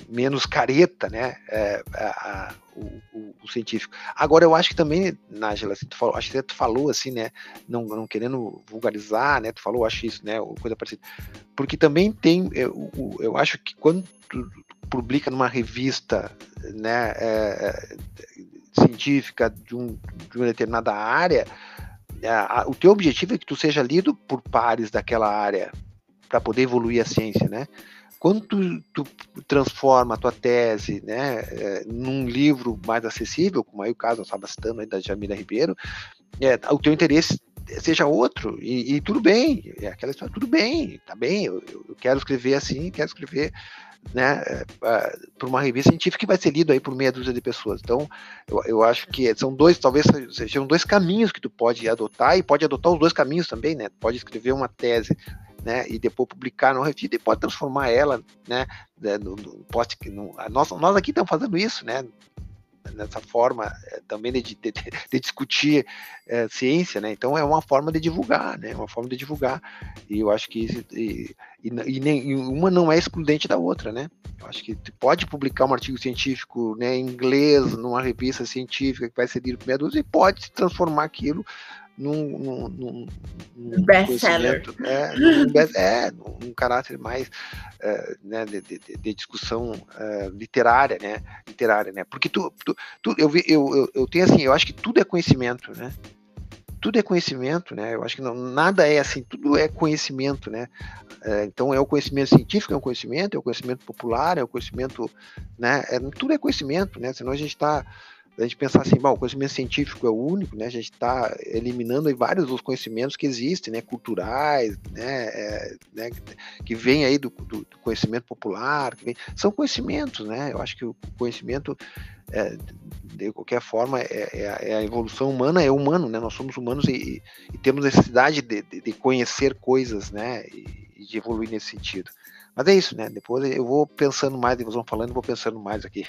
menos careta, né? Uh, uh, o, o, o, científico. Agora, eu acho que também, Nájila, assim, acho que tu falou assim, né? Não, não querendo vulgarizar, né? Tu falou, acho isso, né? Coisa parecida. Porque também tem, eu, eu acho que quando tu publica numa revista, né? É, científica de, um, de uma determinada área, a, o teu objetivo é que tu seja lido por pares daquela área para poder evoluir a ciência, né? Quando tu, tu, transforma a tua tese né, é, num livro mais acessível, como aí o caso nós estamos citando aí da Jamila Ribeiro, é, o teu interesse seja outro, e, e, tudo bem, é aquela história, tudo bem, tá bem, eu, eu quero escrever assim, quero escrever né, é, para uma revista científica que vai ser lido aí por meia dúzia de pessoas. Então, eu, eu acho que são dois, talvez sejam dois caminhos que tu pode adotar e pode adotar os dois caminhos também, né? Pode escrever uma tese, né, e depois publicar no revista e pode transformar ela, né, né no, no post, no, nós, nós aqui estamos fazendo isso, né? nessa forma é, também de, de, de discutir é, ciência, né? Então é uma forma de divulgar, né? Uma forma de divulgar. E eu acho que isso, e, e, e, nem, uma não é excludente da outra, né? Eu acho que pode publicar um artigo científico né, em inglês numa revista científica que vai ser lido por meia dúzia e pode transformar aquilo num, num, num, num best-seller. É, num, é, num caráter mais uh, né, de, de, de discussão uh, literária, né? Literária, né? Porque tu, tu, tu eu, eu, eu, eu tenho assim, eu acho que tudo é conhecimento, né? tudo é conhecimento, né? Eu acho que não, nada é assim, tudo é conhecimento, né? É, então é o conhecimento científico, é um conhecimento, é o conhecimento popular, é o conhecimento, né? É, tudo é conhecimento, né? Senão a gente está a gente pensar assim, bom, o conhecimento científico é o único, né? A gente está eliminando vários dos conhecimentos que existem, né? Culturais, né? É, né? Que vem aí do, do, do conhecimento popular, vem, são conhecimentos, né? Eu acho que o conhecimento, é, de qualquer forma, é, é, é, a evolução humana, é humano, né? Nós somos humanos e, e temos necessidade de, de, de, conhecer coisas, né? E, de evoluir nesse sentido. Mas é isso, né? Depois eu vou pensando mais, eles vão falando, vou pensando mais aqui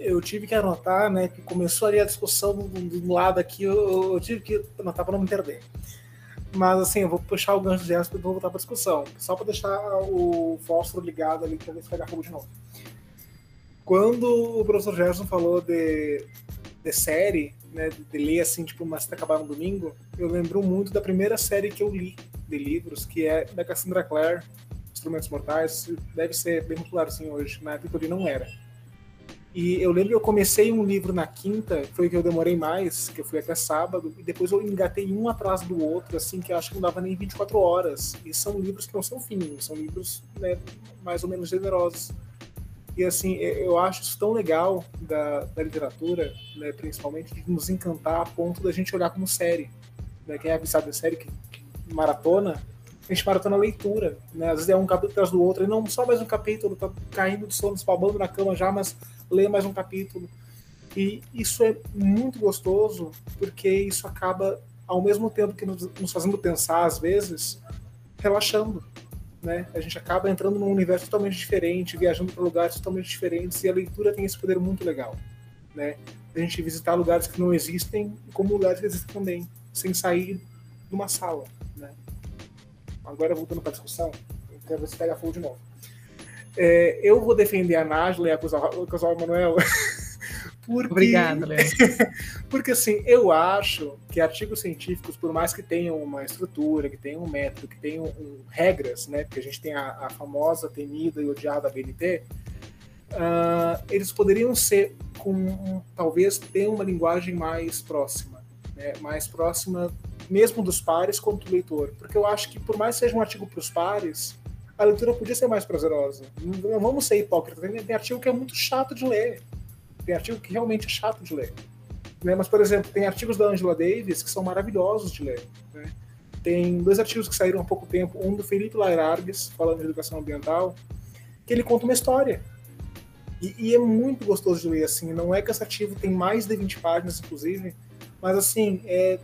eu tive que anotar, né, que começou ali a discussão do, do lado aqui, eu, eu, tive que anotar para não me perder. Mas assim, eu vou puxar o gancho de Jasper e vou voltar para discussão, só para deixar o fósforo ligado ali para ver se pegar fogo de novo. Quando o professor Gerson falou de, de série, né, de ler assim, tipo, mas tá acabar no domingo, eu lembro muito da primeira série que eu li de livros, que é da Cassandra Clare, Instrumentos Mortais, deve ser bem popular assim hoje, na época ele não era e eu lembro que eu comecei um livro na quinta, foi que eu demorei mais, que eu fui até sábado, e depois eu engatei um atrás do outro, assim, que eu acho que não dava nem 24 horas. E são livros que não são finos, são livros né, mais ou menos generosos. E assim, eu acho isso tão legal da, da literatura, né, principalmente, de nos encantar a ponto da gente olhar como série. Né? Quem é avisado em série, que, que maratona, a gente maratona a leitura, né? Às vezes é um capítulo atrás do outro, e não só mais um capítulo, tá caindo de sono, espalmando na cama já, mas lê mais um capítulo. E isso é muito gostoso, porque isso acaba, ao mesmo tempo que nos, nos fazendo pensar, às vezes, relaxando. Né? A gente acaba entrando num universo totalmente diferente, viajando para lugares totalmente diferentes, e a leitura tem esse poder muito legal. Né? A gente visitar lugares que não existem, como lugares que existem também, sem sair de uma sala. Né? agora voltando para a discussão, eu quero ver se pega fogo de novo. É, eu vou defender a Nájila e acusar, acusar o Manuel. Porque, Obrigado, Léo. porque assim, eu acho que artigos científicos, por mais que tenham uma estrutura, que tenham um método, que tenham um, regras, né? Porque a gente tem a, a famosa, temida e odiada BNT, uh, ah, eles poderiam ser com um, talvez ter uma linguagem mais próxima, né, mais próxima mesmo dos pares quanto do leitor. Porque eu acho que, por mais que seja um artigo para os pares, a leitura podia ser mais prazerosa. Não vamos ser hipócritas. Tem, tem artigo que é muito chato de ler. Tem artigo que realmente é chato de ler. Né? Mas, por exemplo, tem artigos da Angela Davis que são maravilhosos de ler. Né? Tem dois artigos que saíram há pouco tempo, um do Felipe Lairargues, falando de educação ambiental, que ele conta uma história. E, e, é muito gostoso de ler, assim, não é cansativo, tem mais de 20 páginas, inclusive, mas assim, é,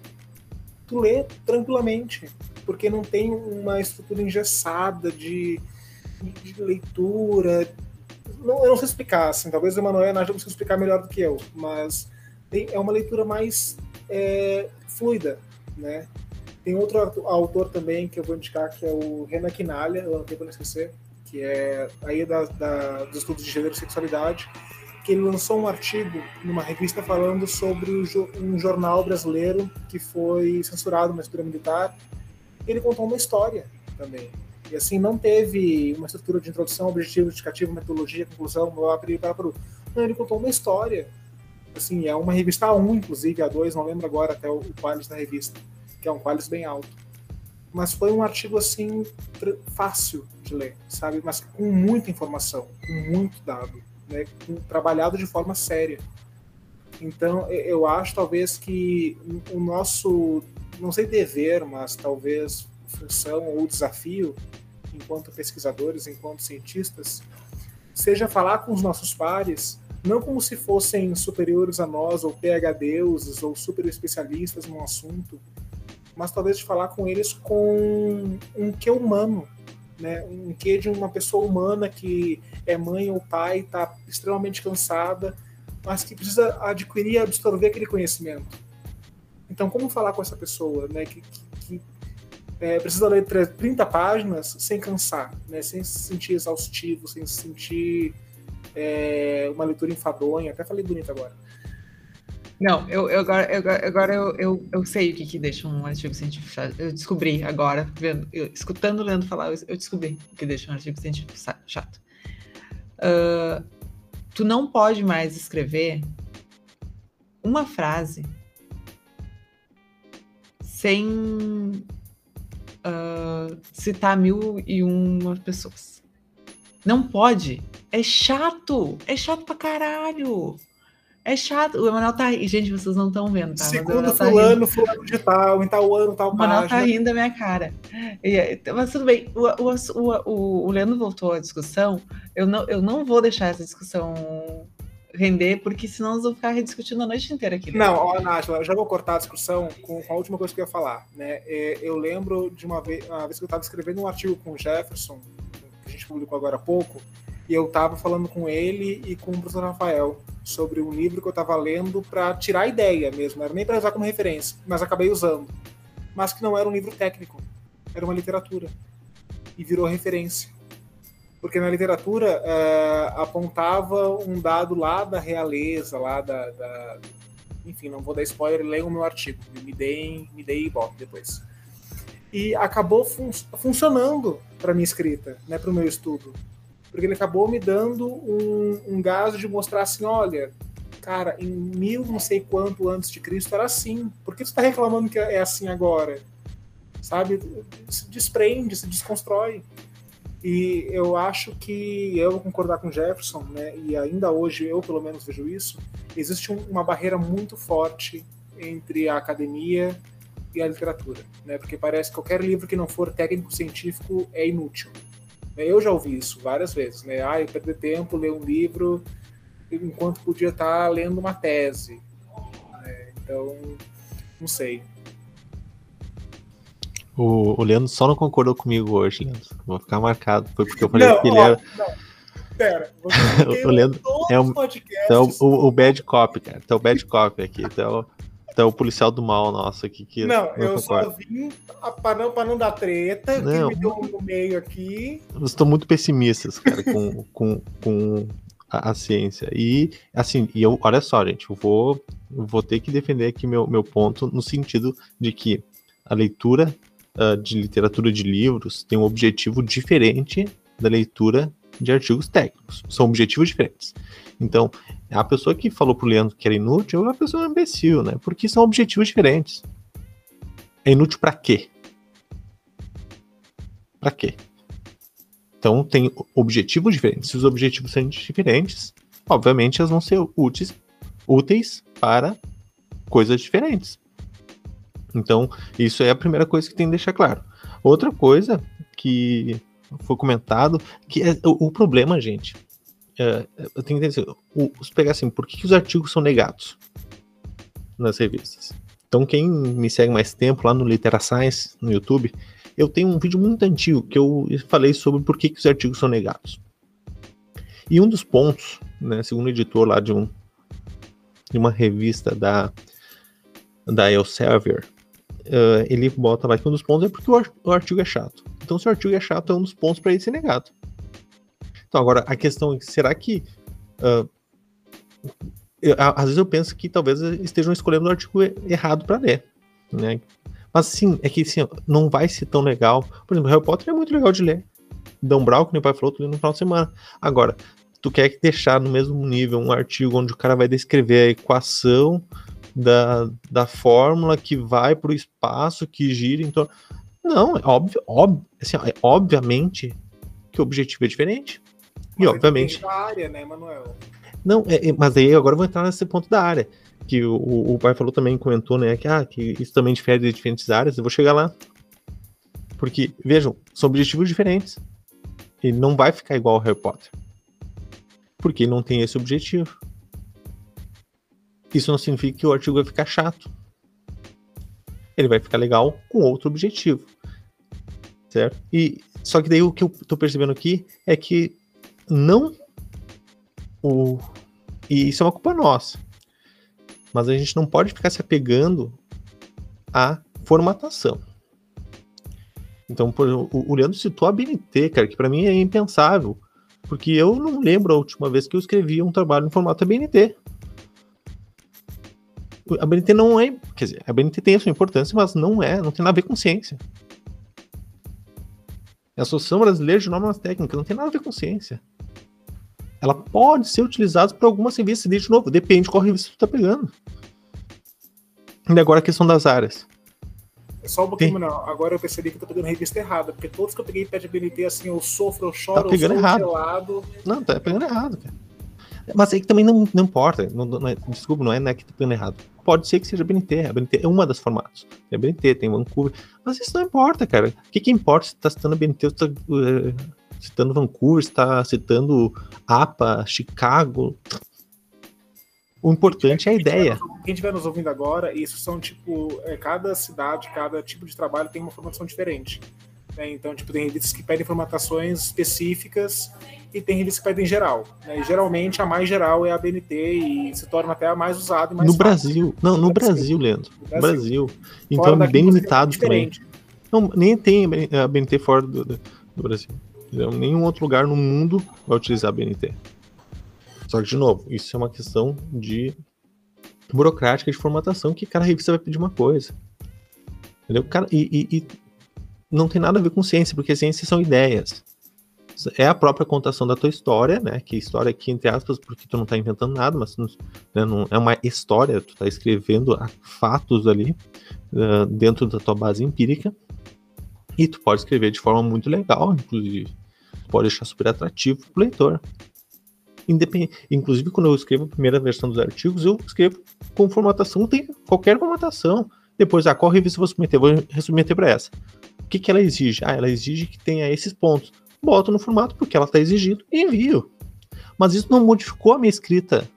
tu lê tranquilamente, porque não tem uma estrutura engessada de, de leitura. Não, eu não sei explicar, assim, talvez o Emanuel e a Nádia explicar melhor do que eu, mas tem, é uma leitura mais é, fluida, né? Tem outro autor também que eu vou indicar, que é o Renan Quinalha, eu não tenho para esquecer, que é aí da, da, dos estudos de gênero e sexualidade, que ele lançou um artigo numa revista falando sobre um jornal brasileiro que foi censurado na estrutura militar. Ele contou uma história também. E assim, não teve uma estrutura de introdução, objetivo, indicativo, metodologia, conclusão, blá, blá, blá. Não, ele contou uma história. Assim, é uma revista A1, inclusive, A2, não lembro agora até o, o qualis da revista, que é um qualis bem alto. Mas foi um artigo, assim, fácil de ler, sabe? Mas com muita informação, com muito dado né, trabalhado de forma séria. Então, eu acho talvez que o nosso, não sei dever, mas talvez função ou desafio enquanto pesquisadores, enquanto cientistas, seja falar com os nossos pares, não como se fossem superiores a nós, ou PHDs, ou super especialistas num assunto, mas talvez de falar com eles com um que humano, né? um que de uma pessoa humana que é mãe ou pai, está extremamente cansada, mas que precisa adquirir e absorver aquele conhecimento. Então, como falar com essa pessoa, né, que, que, que é, precisa ler 30 páginas sem cansar, né, sem se sentir exaustivo, sem se sentir é, uma leitura enfadonha. Até falei bonito agora. Não, eu, eu agora, eu, agora eu, eu, eu, sei o que, que deixa um artigo científico chato. Eu descobri agora, vendo, eu, escutando o Leandro falar, eu, descobri o que deixa um artigo científico chato. Uh, tu não pode mais escrever uma frase sem uh, citar mil e uma pessoas. Não pode. É chato. É chato pra caralho. É chato. O Emanuel tá rindo. Gente, vocês não estão vendo, tá? Segundo tá fulano, tá fulano de tal, em tal ano, tal O Emanuel tá rindo da minha cara. Mas tudo bem. O, o, o, o Leandro voltou à discussão. Eu não, eu não vou deixar essa discussão render, porque senão nós vamos ficar rediscutindo a noite inteira aqui. Né? Não, ó, Nájila, eu já vou cortar a discussão com, a última coisa que eu ia falar. Né? É, eu lembro de uma vez, uma vez que eu estava escrevendo um artigo com o Jefferson, que a gente publicou agora há pouco, e eu estava falando com ele e com o professor Rafael sobre um livro que eu estava lendo para tirar a ideia mesmo, não era nem para usar como referência, mas acabei usando. Mas que não era um livro técnico, era uma literatura. E virou referência porque na literatura uh, apontava um dado lá da realeza, lá da, da, enfim, não vou dar spoiler, leiam o meu artigo, me deem, me deem ibope depois. E acabou fun funcionando para minha escrita, né, para o meu estudo, porque ele acabou me dando um, um gás de mostrar assim, olha, cara, em mil não sei quanto antes de Cristo era assim, por que você está reclamando que é assim agora? Sabe, se desprende, se desconstrói. E eu acho que eu vou concordar com Jefferson, né, e ainda hoje eu pelo menos vejo isso, existe um, uma barreira muito forte entre a academia e a literatura, né, porque parece que qualquer livro que não for técnico científico é inútil. Eu já ouvi isso várias vezes, né, ah, eu perder tempo ler um livro enquanto podia estar lendo uma tese. Né? Então, não sei. O, o Leandro só não concordou comigo hoje, Leandro. Vou ficar marcado. Foi porque eu falei não, que ele ó, era. Não. Pera, o Leandro é um, então, o, o bad cop, cara. Então, o bad cop aqui. Então, então, o policial do mal nosso aqui. Que não, eu concordo. só vim para não, não dar treta, não, que me deu no meio aqui. Eu estou muito pessimistas, cara, com, com, com a, a, ciência. E, assim, e eu, olha só, gente, eu vou, eu vou ter que defender aqui meu, meu ponto no sentido de que a leitura uh, de literatura de livros tem um objetivo diferente da leitura de artigos técnicos. São objetivos diferentes. Então, a pessoa que falou pro Leandro que era inútil é uma pessoa imbecil, né? Porque são objetivos diferentes. É inútil para quê? Para quê? Então, tem objetivos diferentes. Se os objetivos são diferentes, obviamente elas vão ser úteis, úteis para coisas diferentes. Então, isso é a primeira coisa que tem que deixar claro. Outra coisa que foi comentado, que é o, o problema, gente. É, eu tenho que entender, o, pegar assim, por que, que os artigos são negados nas revistas? Então, quem me segue mais tempo lá no Litera Science, no YouTube, eu tenho um vídeo muito antigo que eu falei sobre por que, que os artigos são negados. E um dos pontos, né, segundo o editor lá de, um, de uma revista da, da Elsevier, uh, ele bota lá que um dos pontos é porque o artigo é chato. Então, se o artigo é chato, é um dos pontos para ele ser negado. Então, agora, a questão é: será que. Uh, eu, às vezes eu penso que talvez estejam escolhendo o artigo errado para ler. Né? Mas sim, é que assim, não vai ser tão legal. Por exemplo, Harry Potter é muito legal de ler. Dan Brown, que meu pai falou, tu lê no final de semana. Agora, tu quer deixar no mesmo nível um artigo onde o cara vai descrever a equação da, da fórmula que vai para o espaço, que gira em torno. Não, é óbvio, óbvio assim, é obviamente que o objetivo é diferente. Mas e obviamente. área, né, Manuel? Não, é, é, mas aí agora eu vou entrar nesse ponto da área. Que o, o pai falou também, comentou, né? Que, ah, que isso também difere de diferentes áreas. Eu vou chegar lá. Porque, vejam, são objetivos diferentes. Ele não vai ficar igual ao Harry Potter. Porque ele não tem esse objetivo. Isso não significa que o artigo vai ficar chato. Ele vai ficar legal com outro objetivo. Certo? E só que daí o que eu tô percebendo aqui é que não o e isso é uma culpa nossa. Mas a gente não pode ficar se apegando à formatação. Então, por, o, o Leandro citou a BNT, cara, que para mim é impensável. Porque eu não lembro a última vez que eu escrevi um trabalho em formato BNT. A BNT não é. Quer dizer, a BNT tem a sua importância, mas não é, não tem nada a ver com ciência. É a Associação Brasileira de Normas Técnicas não tem nada a ver com ciência. Ela pode ser utilizada para algumas revistas, de novo, depende de qual revista tu tá pegando. E agora a questão das áreas. É só um pouquinho, não. Agora eu percebi que eu tô pegando revista errada, porque todos que eu peguei pé de BNT, assim, eu sofro, eu choro, tá pegando eu sou errado. gelado. Não, tá pegando errado, cara. Mas aí que também não, não importa. Não, não é, desculpa, não é, né, que tá pegando errado. Pode ser que seja BNT. A BNT é uma das formatos. Tem a BNT, tem Vancouver. Mas isso não importa, cara. O que, que importa se tá citando BNT ou se tá uh, citando Vancouver, se tá citando APA, Chicago. O importante é a ideia. Quem estiver nos ouvindo agora, isso são tipo, é, cada cidade, cada tipo de trabalho tem uma formação diferente. Né? Então, tipo, tem revistas que pedem formatações específicas e tem revistas que pedem geral. Né? E, geralmente a mais geral é a BNT e se torna até a mais usada e mais No fácil. Brasil, não, no, Brasil, Leandro. No Brasil. Brasil. Então é bem limitado é também. Não, nem tem a BNT fora do, do, do Brasil. Nenhum outro lugar no mundo vai utilizar a BNT. Só que, de novo, isso é uma questão de burocrática de formatação que cada revista vai pedir uma coisa. Entendeu? Cara, e, e, e, não tem nada a ver com ciência, porque ciência são ideias. É a própria contação da tua história, né? Que história aqui, entre aspas, porque tu não tá inventando nada, mas né, não, é uma história, tu tá escrevendo fatos ali uh, dentro da tua base empírica. E tu pode escrever de forma muito legal, inclusive. Pode deixar super atrativo pro leitor. Independ... Inclusive, quando eu escrevo a primeira versão dos artigos, eu escrevo com formatação, tem qualquer formatação. Depois, ah, qual revista eu vou submeter? Vou submeter para essa. O que, que ela exige? Ah, ela exige que tenha esses pontos. Boto no formato porque ela está exigindo e envio. Mas isso não modificou a minha escrita.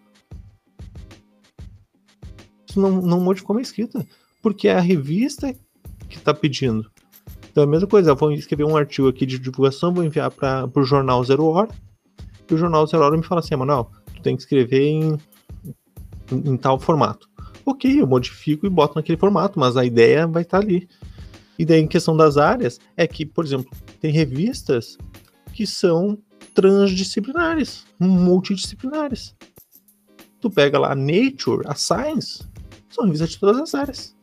Isso não, não modificou a minha escrita. Porque é a revista que está pedindo. Então, a mesma coisa, eu vou escrever um artigo aqui de divulgação, vou enviar para o jornal Zero Hora e o jornal Zero Hora me fala assim, Manuel, tu tem que escrever em, em, em, tal formato. Ok, eu modifico e boto naquele formato, mas a ideia vai estar tá ali. E daí, em questão das áreas, é que, por exemplo, tem revistas que são transdisciplinares, multidisciplinares. Tu pega lá a Nature, a Science, são revistas de todas as áreas.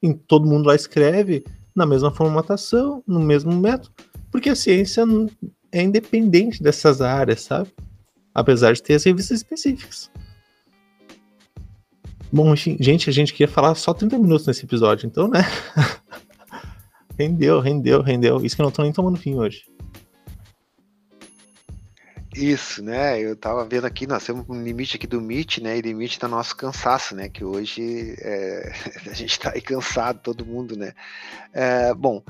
E todo mundo lá escreve na mesma formatação, no mesmo método, porque a ciência é independente dessas áreas, sabe? Apesar de ter as revistas específicas. Bom, gente, a gente queria falar só 30 minutos nesse episódio, então, né? rendeu, rendeu, rendeu. Isso que eu não tô nem tomando fim hoje. Isso, né? Eu tava vendo aqui, nós temos um limite aqui do Meet, né? E limite do nosso cansaço, né? Que hoje é, a gente tá aí cansado, todo mundo, né? É, bom,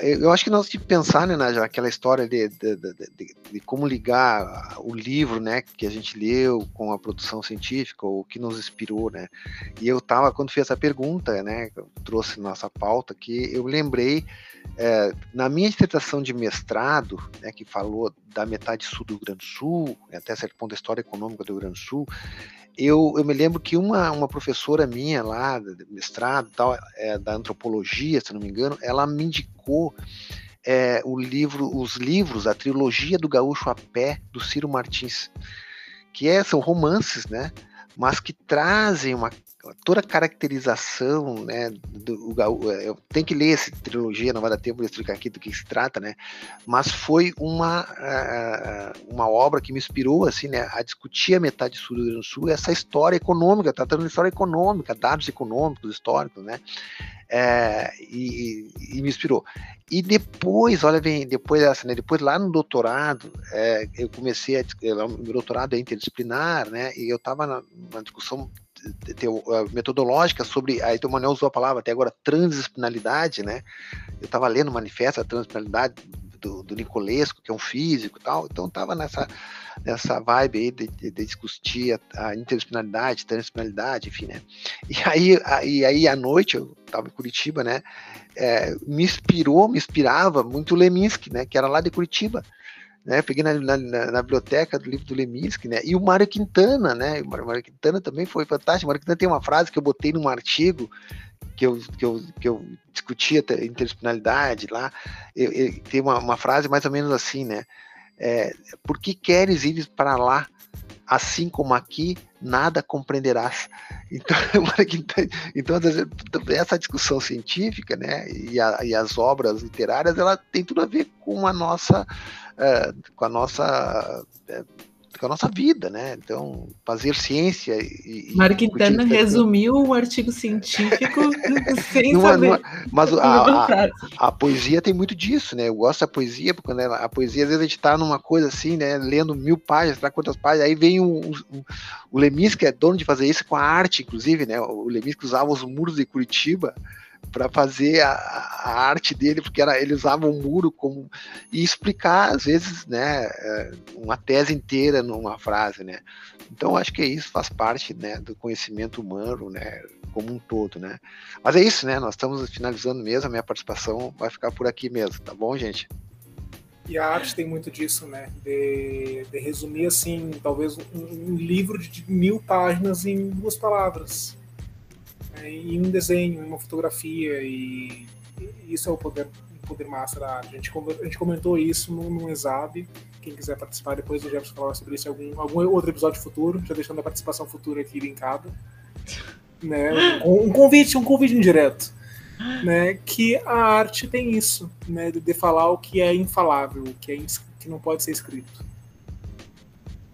eu acho que nós que pensar, né, aquela história de, de, de, de, como ligar o livro, né, que a gente leu com a produção científica, ou que nos inspirou, né? E eu tava, quando fiz essa pergunta, né, trouxe nossa pauta aqui, eu lembrei é, na minha dissertação de mestrado, né, que falou da metade sul do Rio Grande do Sul, até certo ponto da história econômica do Rio Grande do Sul, eu, eu me lembro que uma, uma professora minha lá, mestrado, tal, é, da antropologia, se não me engano, ela me indicou é, o livro, os livros, a trilogia do Gaúcho a Pé, do Ciro Martins, que é, são romances, né? Mas que trazem uma toda a caracterização, né, do, do, eu tenho que ler essa trilogia, não vai dar tempo de explicar aqui do que se trata, né, mas foi uma, uma obra que me inspirou, assim, né, a discutir a metade sul do Rio Grande do Sul, essa história econômica, tratando de história econômica, dados econômicos, históricos, né, é, e, e, me inspirou. E depois, olha bem, depois dessa, né, depois lá no doutorado, é, eu comecei a, o meu doutorado é interdisciplinar, né, e eu estava na, na discussão metodológica sobre, aí o Manuel usou a palavra até agora, transdisciplinaridade, né? Eu estava lendo o manifesto da transdisciplinaridade do, do Nicolesco, que é um físico e tal, então estava nessa, nessa vibe aí de, de, de discutir a, a interdisciplinaridade, transdisciplinaridade, enfim, né? E aí, a, e aí à noite, eu estava em Curitiba, né? É, me inspirou, me inspirava muito Leminski, né? Que era lá de Curitiba, né? Peguei na, na, na, biblioteca do livro do Leminski, né? E o Mário Quintana, né? O Mário Quintana também foi fantástico. O Mário Quintana tem uma frase que eu botei num artigo que eu, que eu, que eu discutia interdisciplinaridade lá. Eu, eu, tem uma, uma, frase mais ou menos assim, né? É, Por que queres ir para lá? Assim como aqui, nada compreenderás. Então, então essa discussão científica, né, e, a, e as obras literárias, ela tem tudo a ver com a nossa é, com a nossa é, com a nossa vida, né? Então, fazer ciência e. Mário Quintana resumiu um artigo científico sem numa, saber. Numa, mas a, a, a, poesia tem muito disso, né? Eu gosto da poesia, porque ela, a poesia, às vezes, a gente tá numa coisa assim, né? Lendo mil páginas, lá quantas páginas, aí vem o, o, o Lemis, que é dono de fazer isso com a arte, inclusive, né? O Lemis que usava os muros de Curitiba para fazer a, a, arte dele, porque era, ele usava um muro como e explicar às vezes, né, é, uma tese inteira numa frase, né. Então acho que é isso faz parte, né, do conhecimento humano, né, como um todo, né. Mas é isso, né. Nós estamos finalizando mesmo. A minha participação vai ficar por aqui mesmo, tá bom, gente? E a arte tem muito disso, né? De, de resumir assim, talvez um, um livro de mil páginas em duas palavras em um desenho, em uma fotografia, e, isso é o poder, o poder da arte. A gente, a gente comentou isso num, num Exab. Quem quiser participar depois, o Jefferson falar sobre isso em algum, algum outro episódio futuro, já deixando a participação futura aqui linkada. Né? Um, um convite, um convite indireto. Né, que a arte tem isso, né, de, de falar o que é infalável, o que, é, que não pode ser escrito.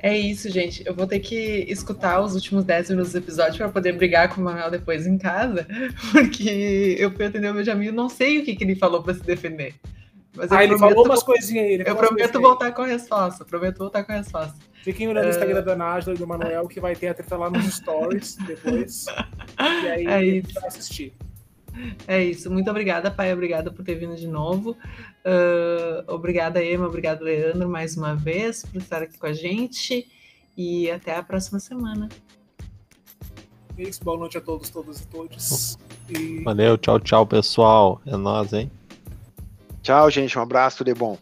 É isso, gente. Eu vou ter que escutar os últimos 10 minutos do episódio para poder brigar com o Manuel depois em casa, porque eu fui atender o meu amigo não sei o que, que ele falou para se defender. Mas ah, ele falou umas coisinhas aí. Eu prometo voltar com a resposta. Prometo voltar com a resposta. Fiquem olhando no Instagram da Nájila e do Manuel, que vai ter a treta lá nos stories depois. e aí é isso. vai assistir. É isso. Muito obrigada, pai. Obrigada por ter vindo de novo. Uh, obrigada, Emma. Obrigada, Leandro, mais uma vez, por estar aqui com a gente. E até a próxima semana. É isso. Boa noite a todos, todas e todos. E... Valeu. Tchau, tchau, pessoal. É nós, hein? Tchau, gente. Um abraço. Tudo de bom.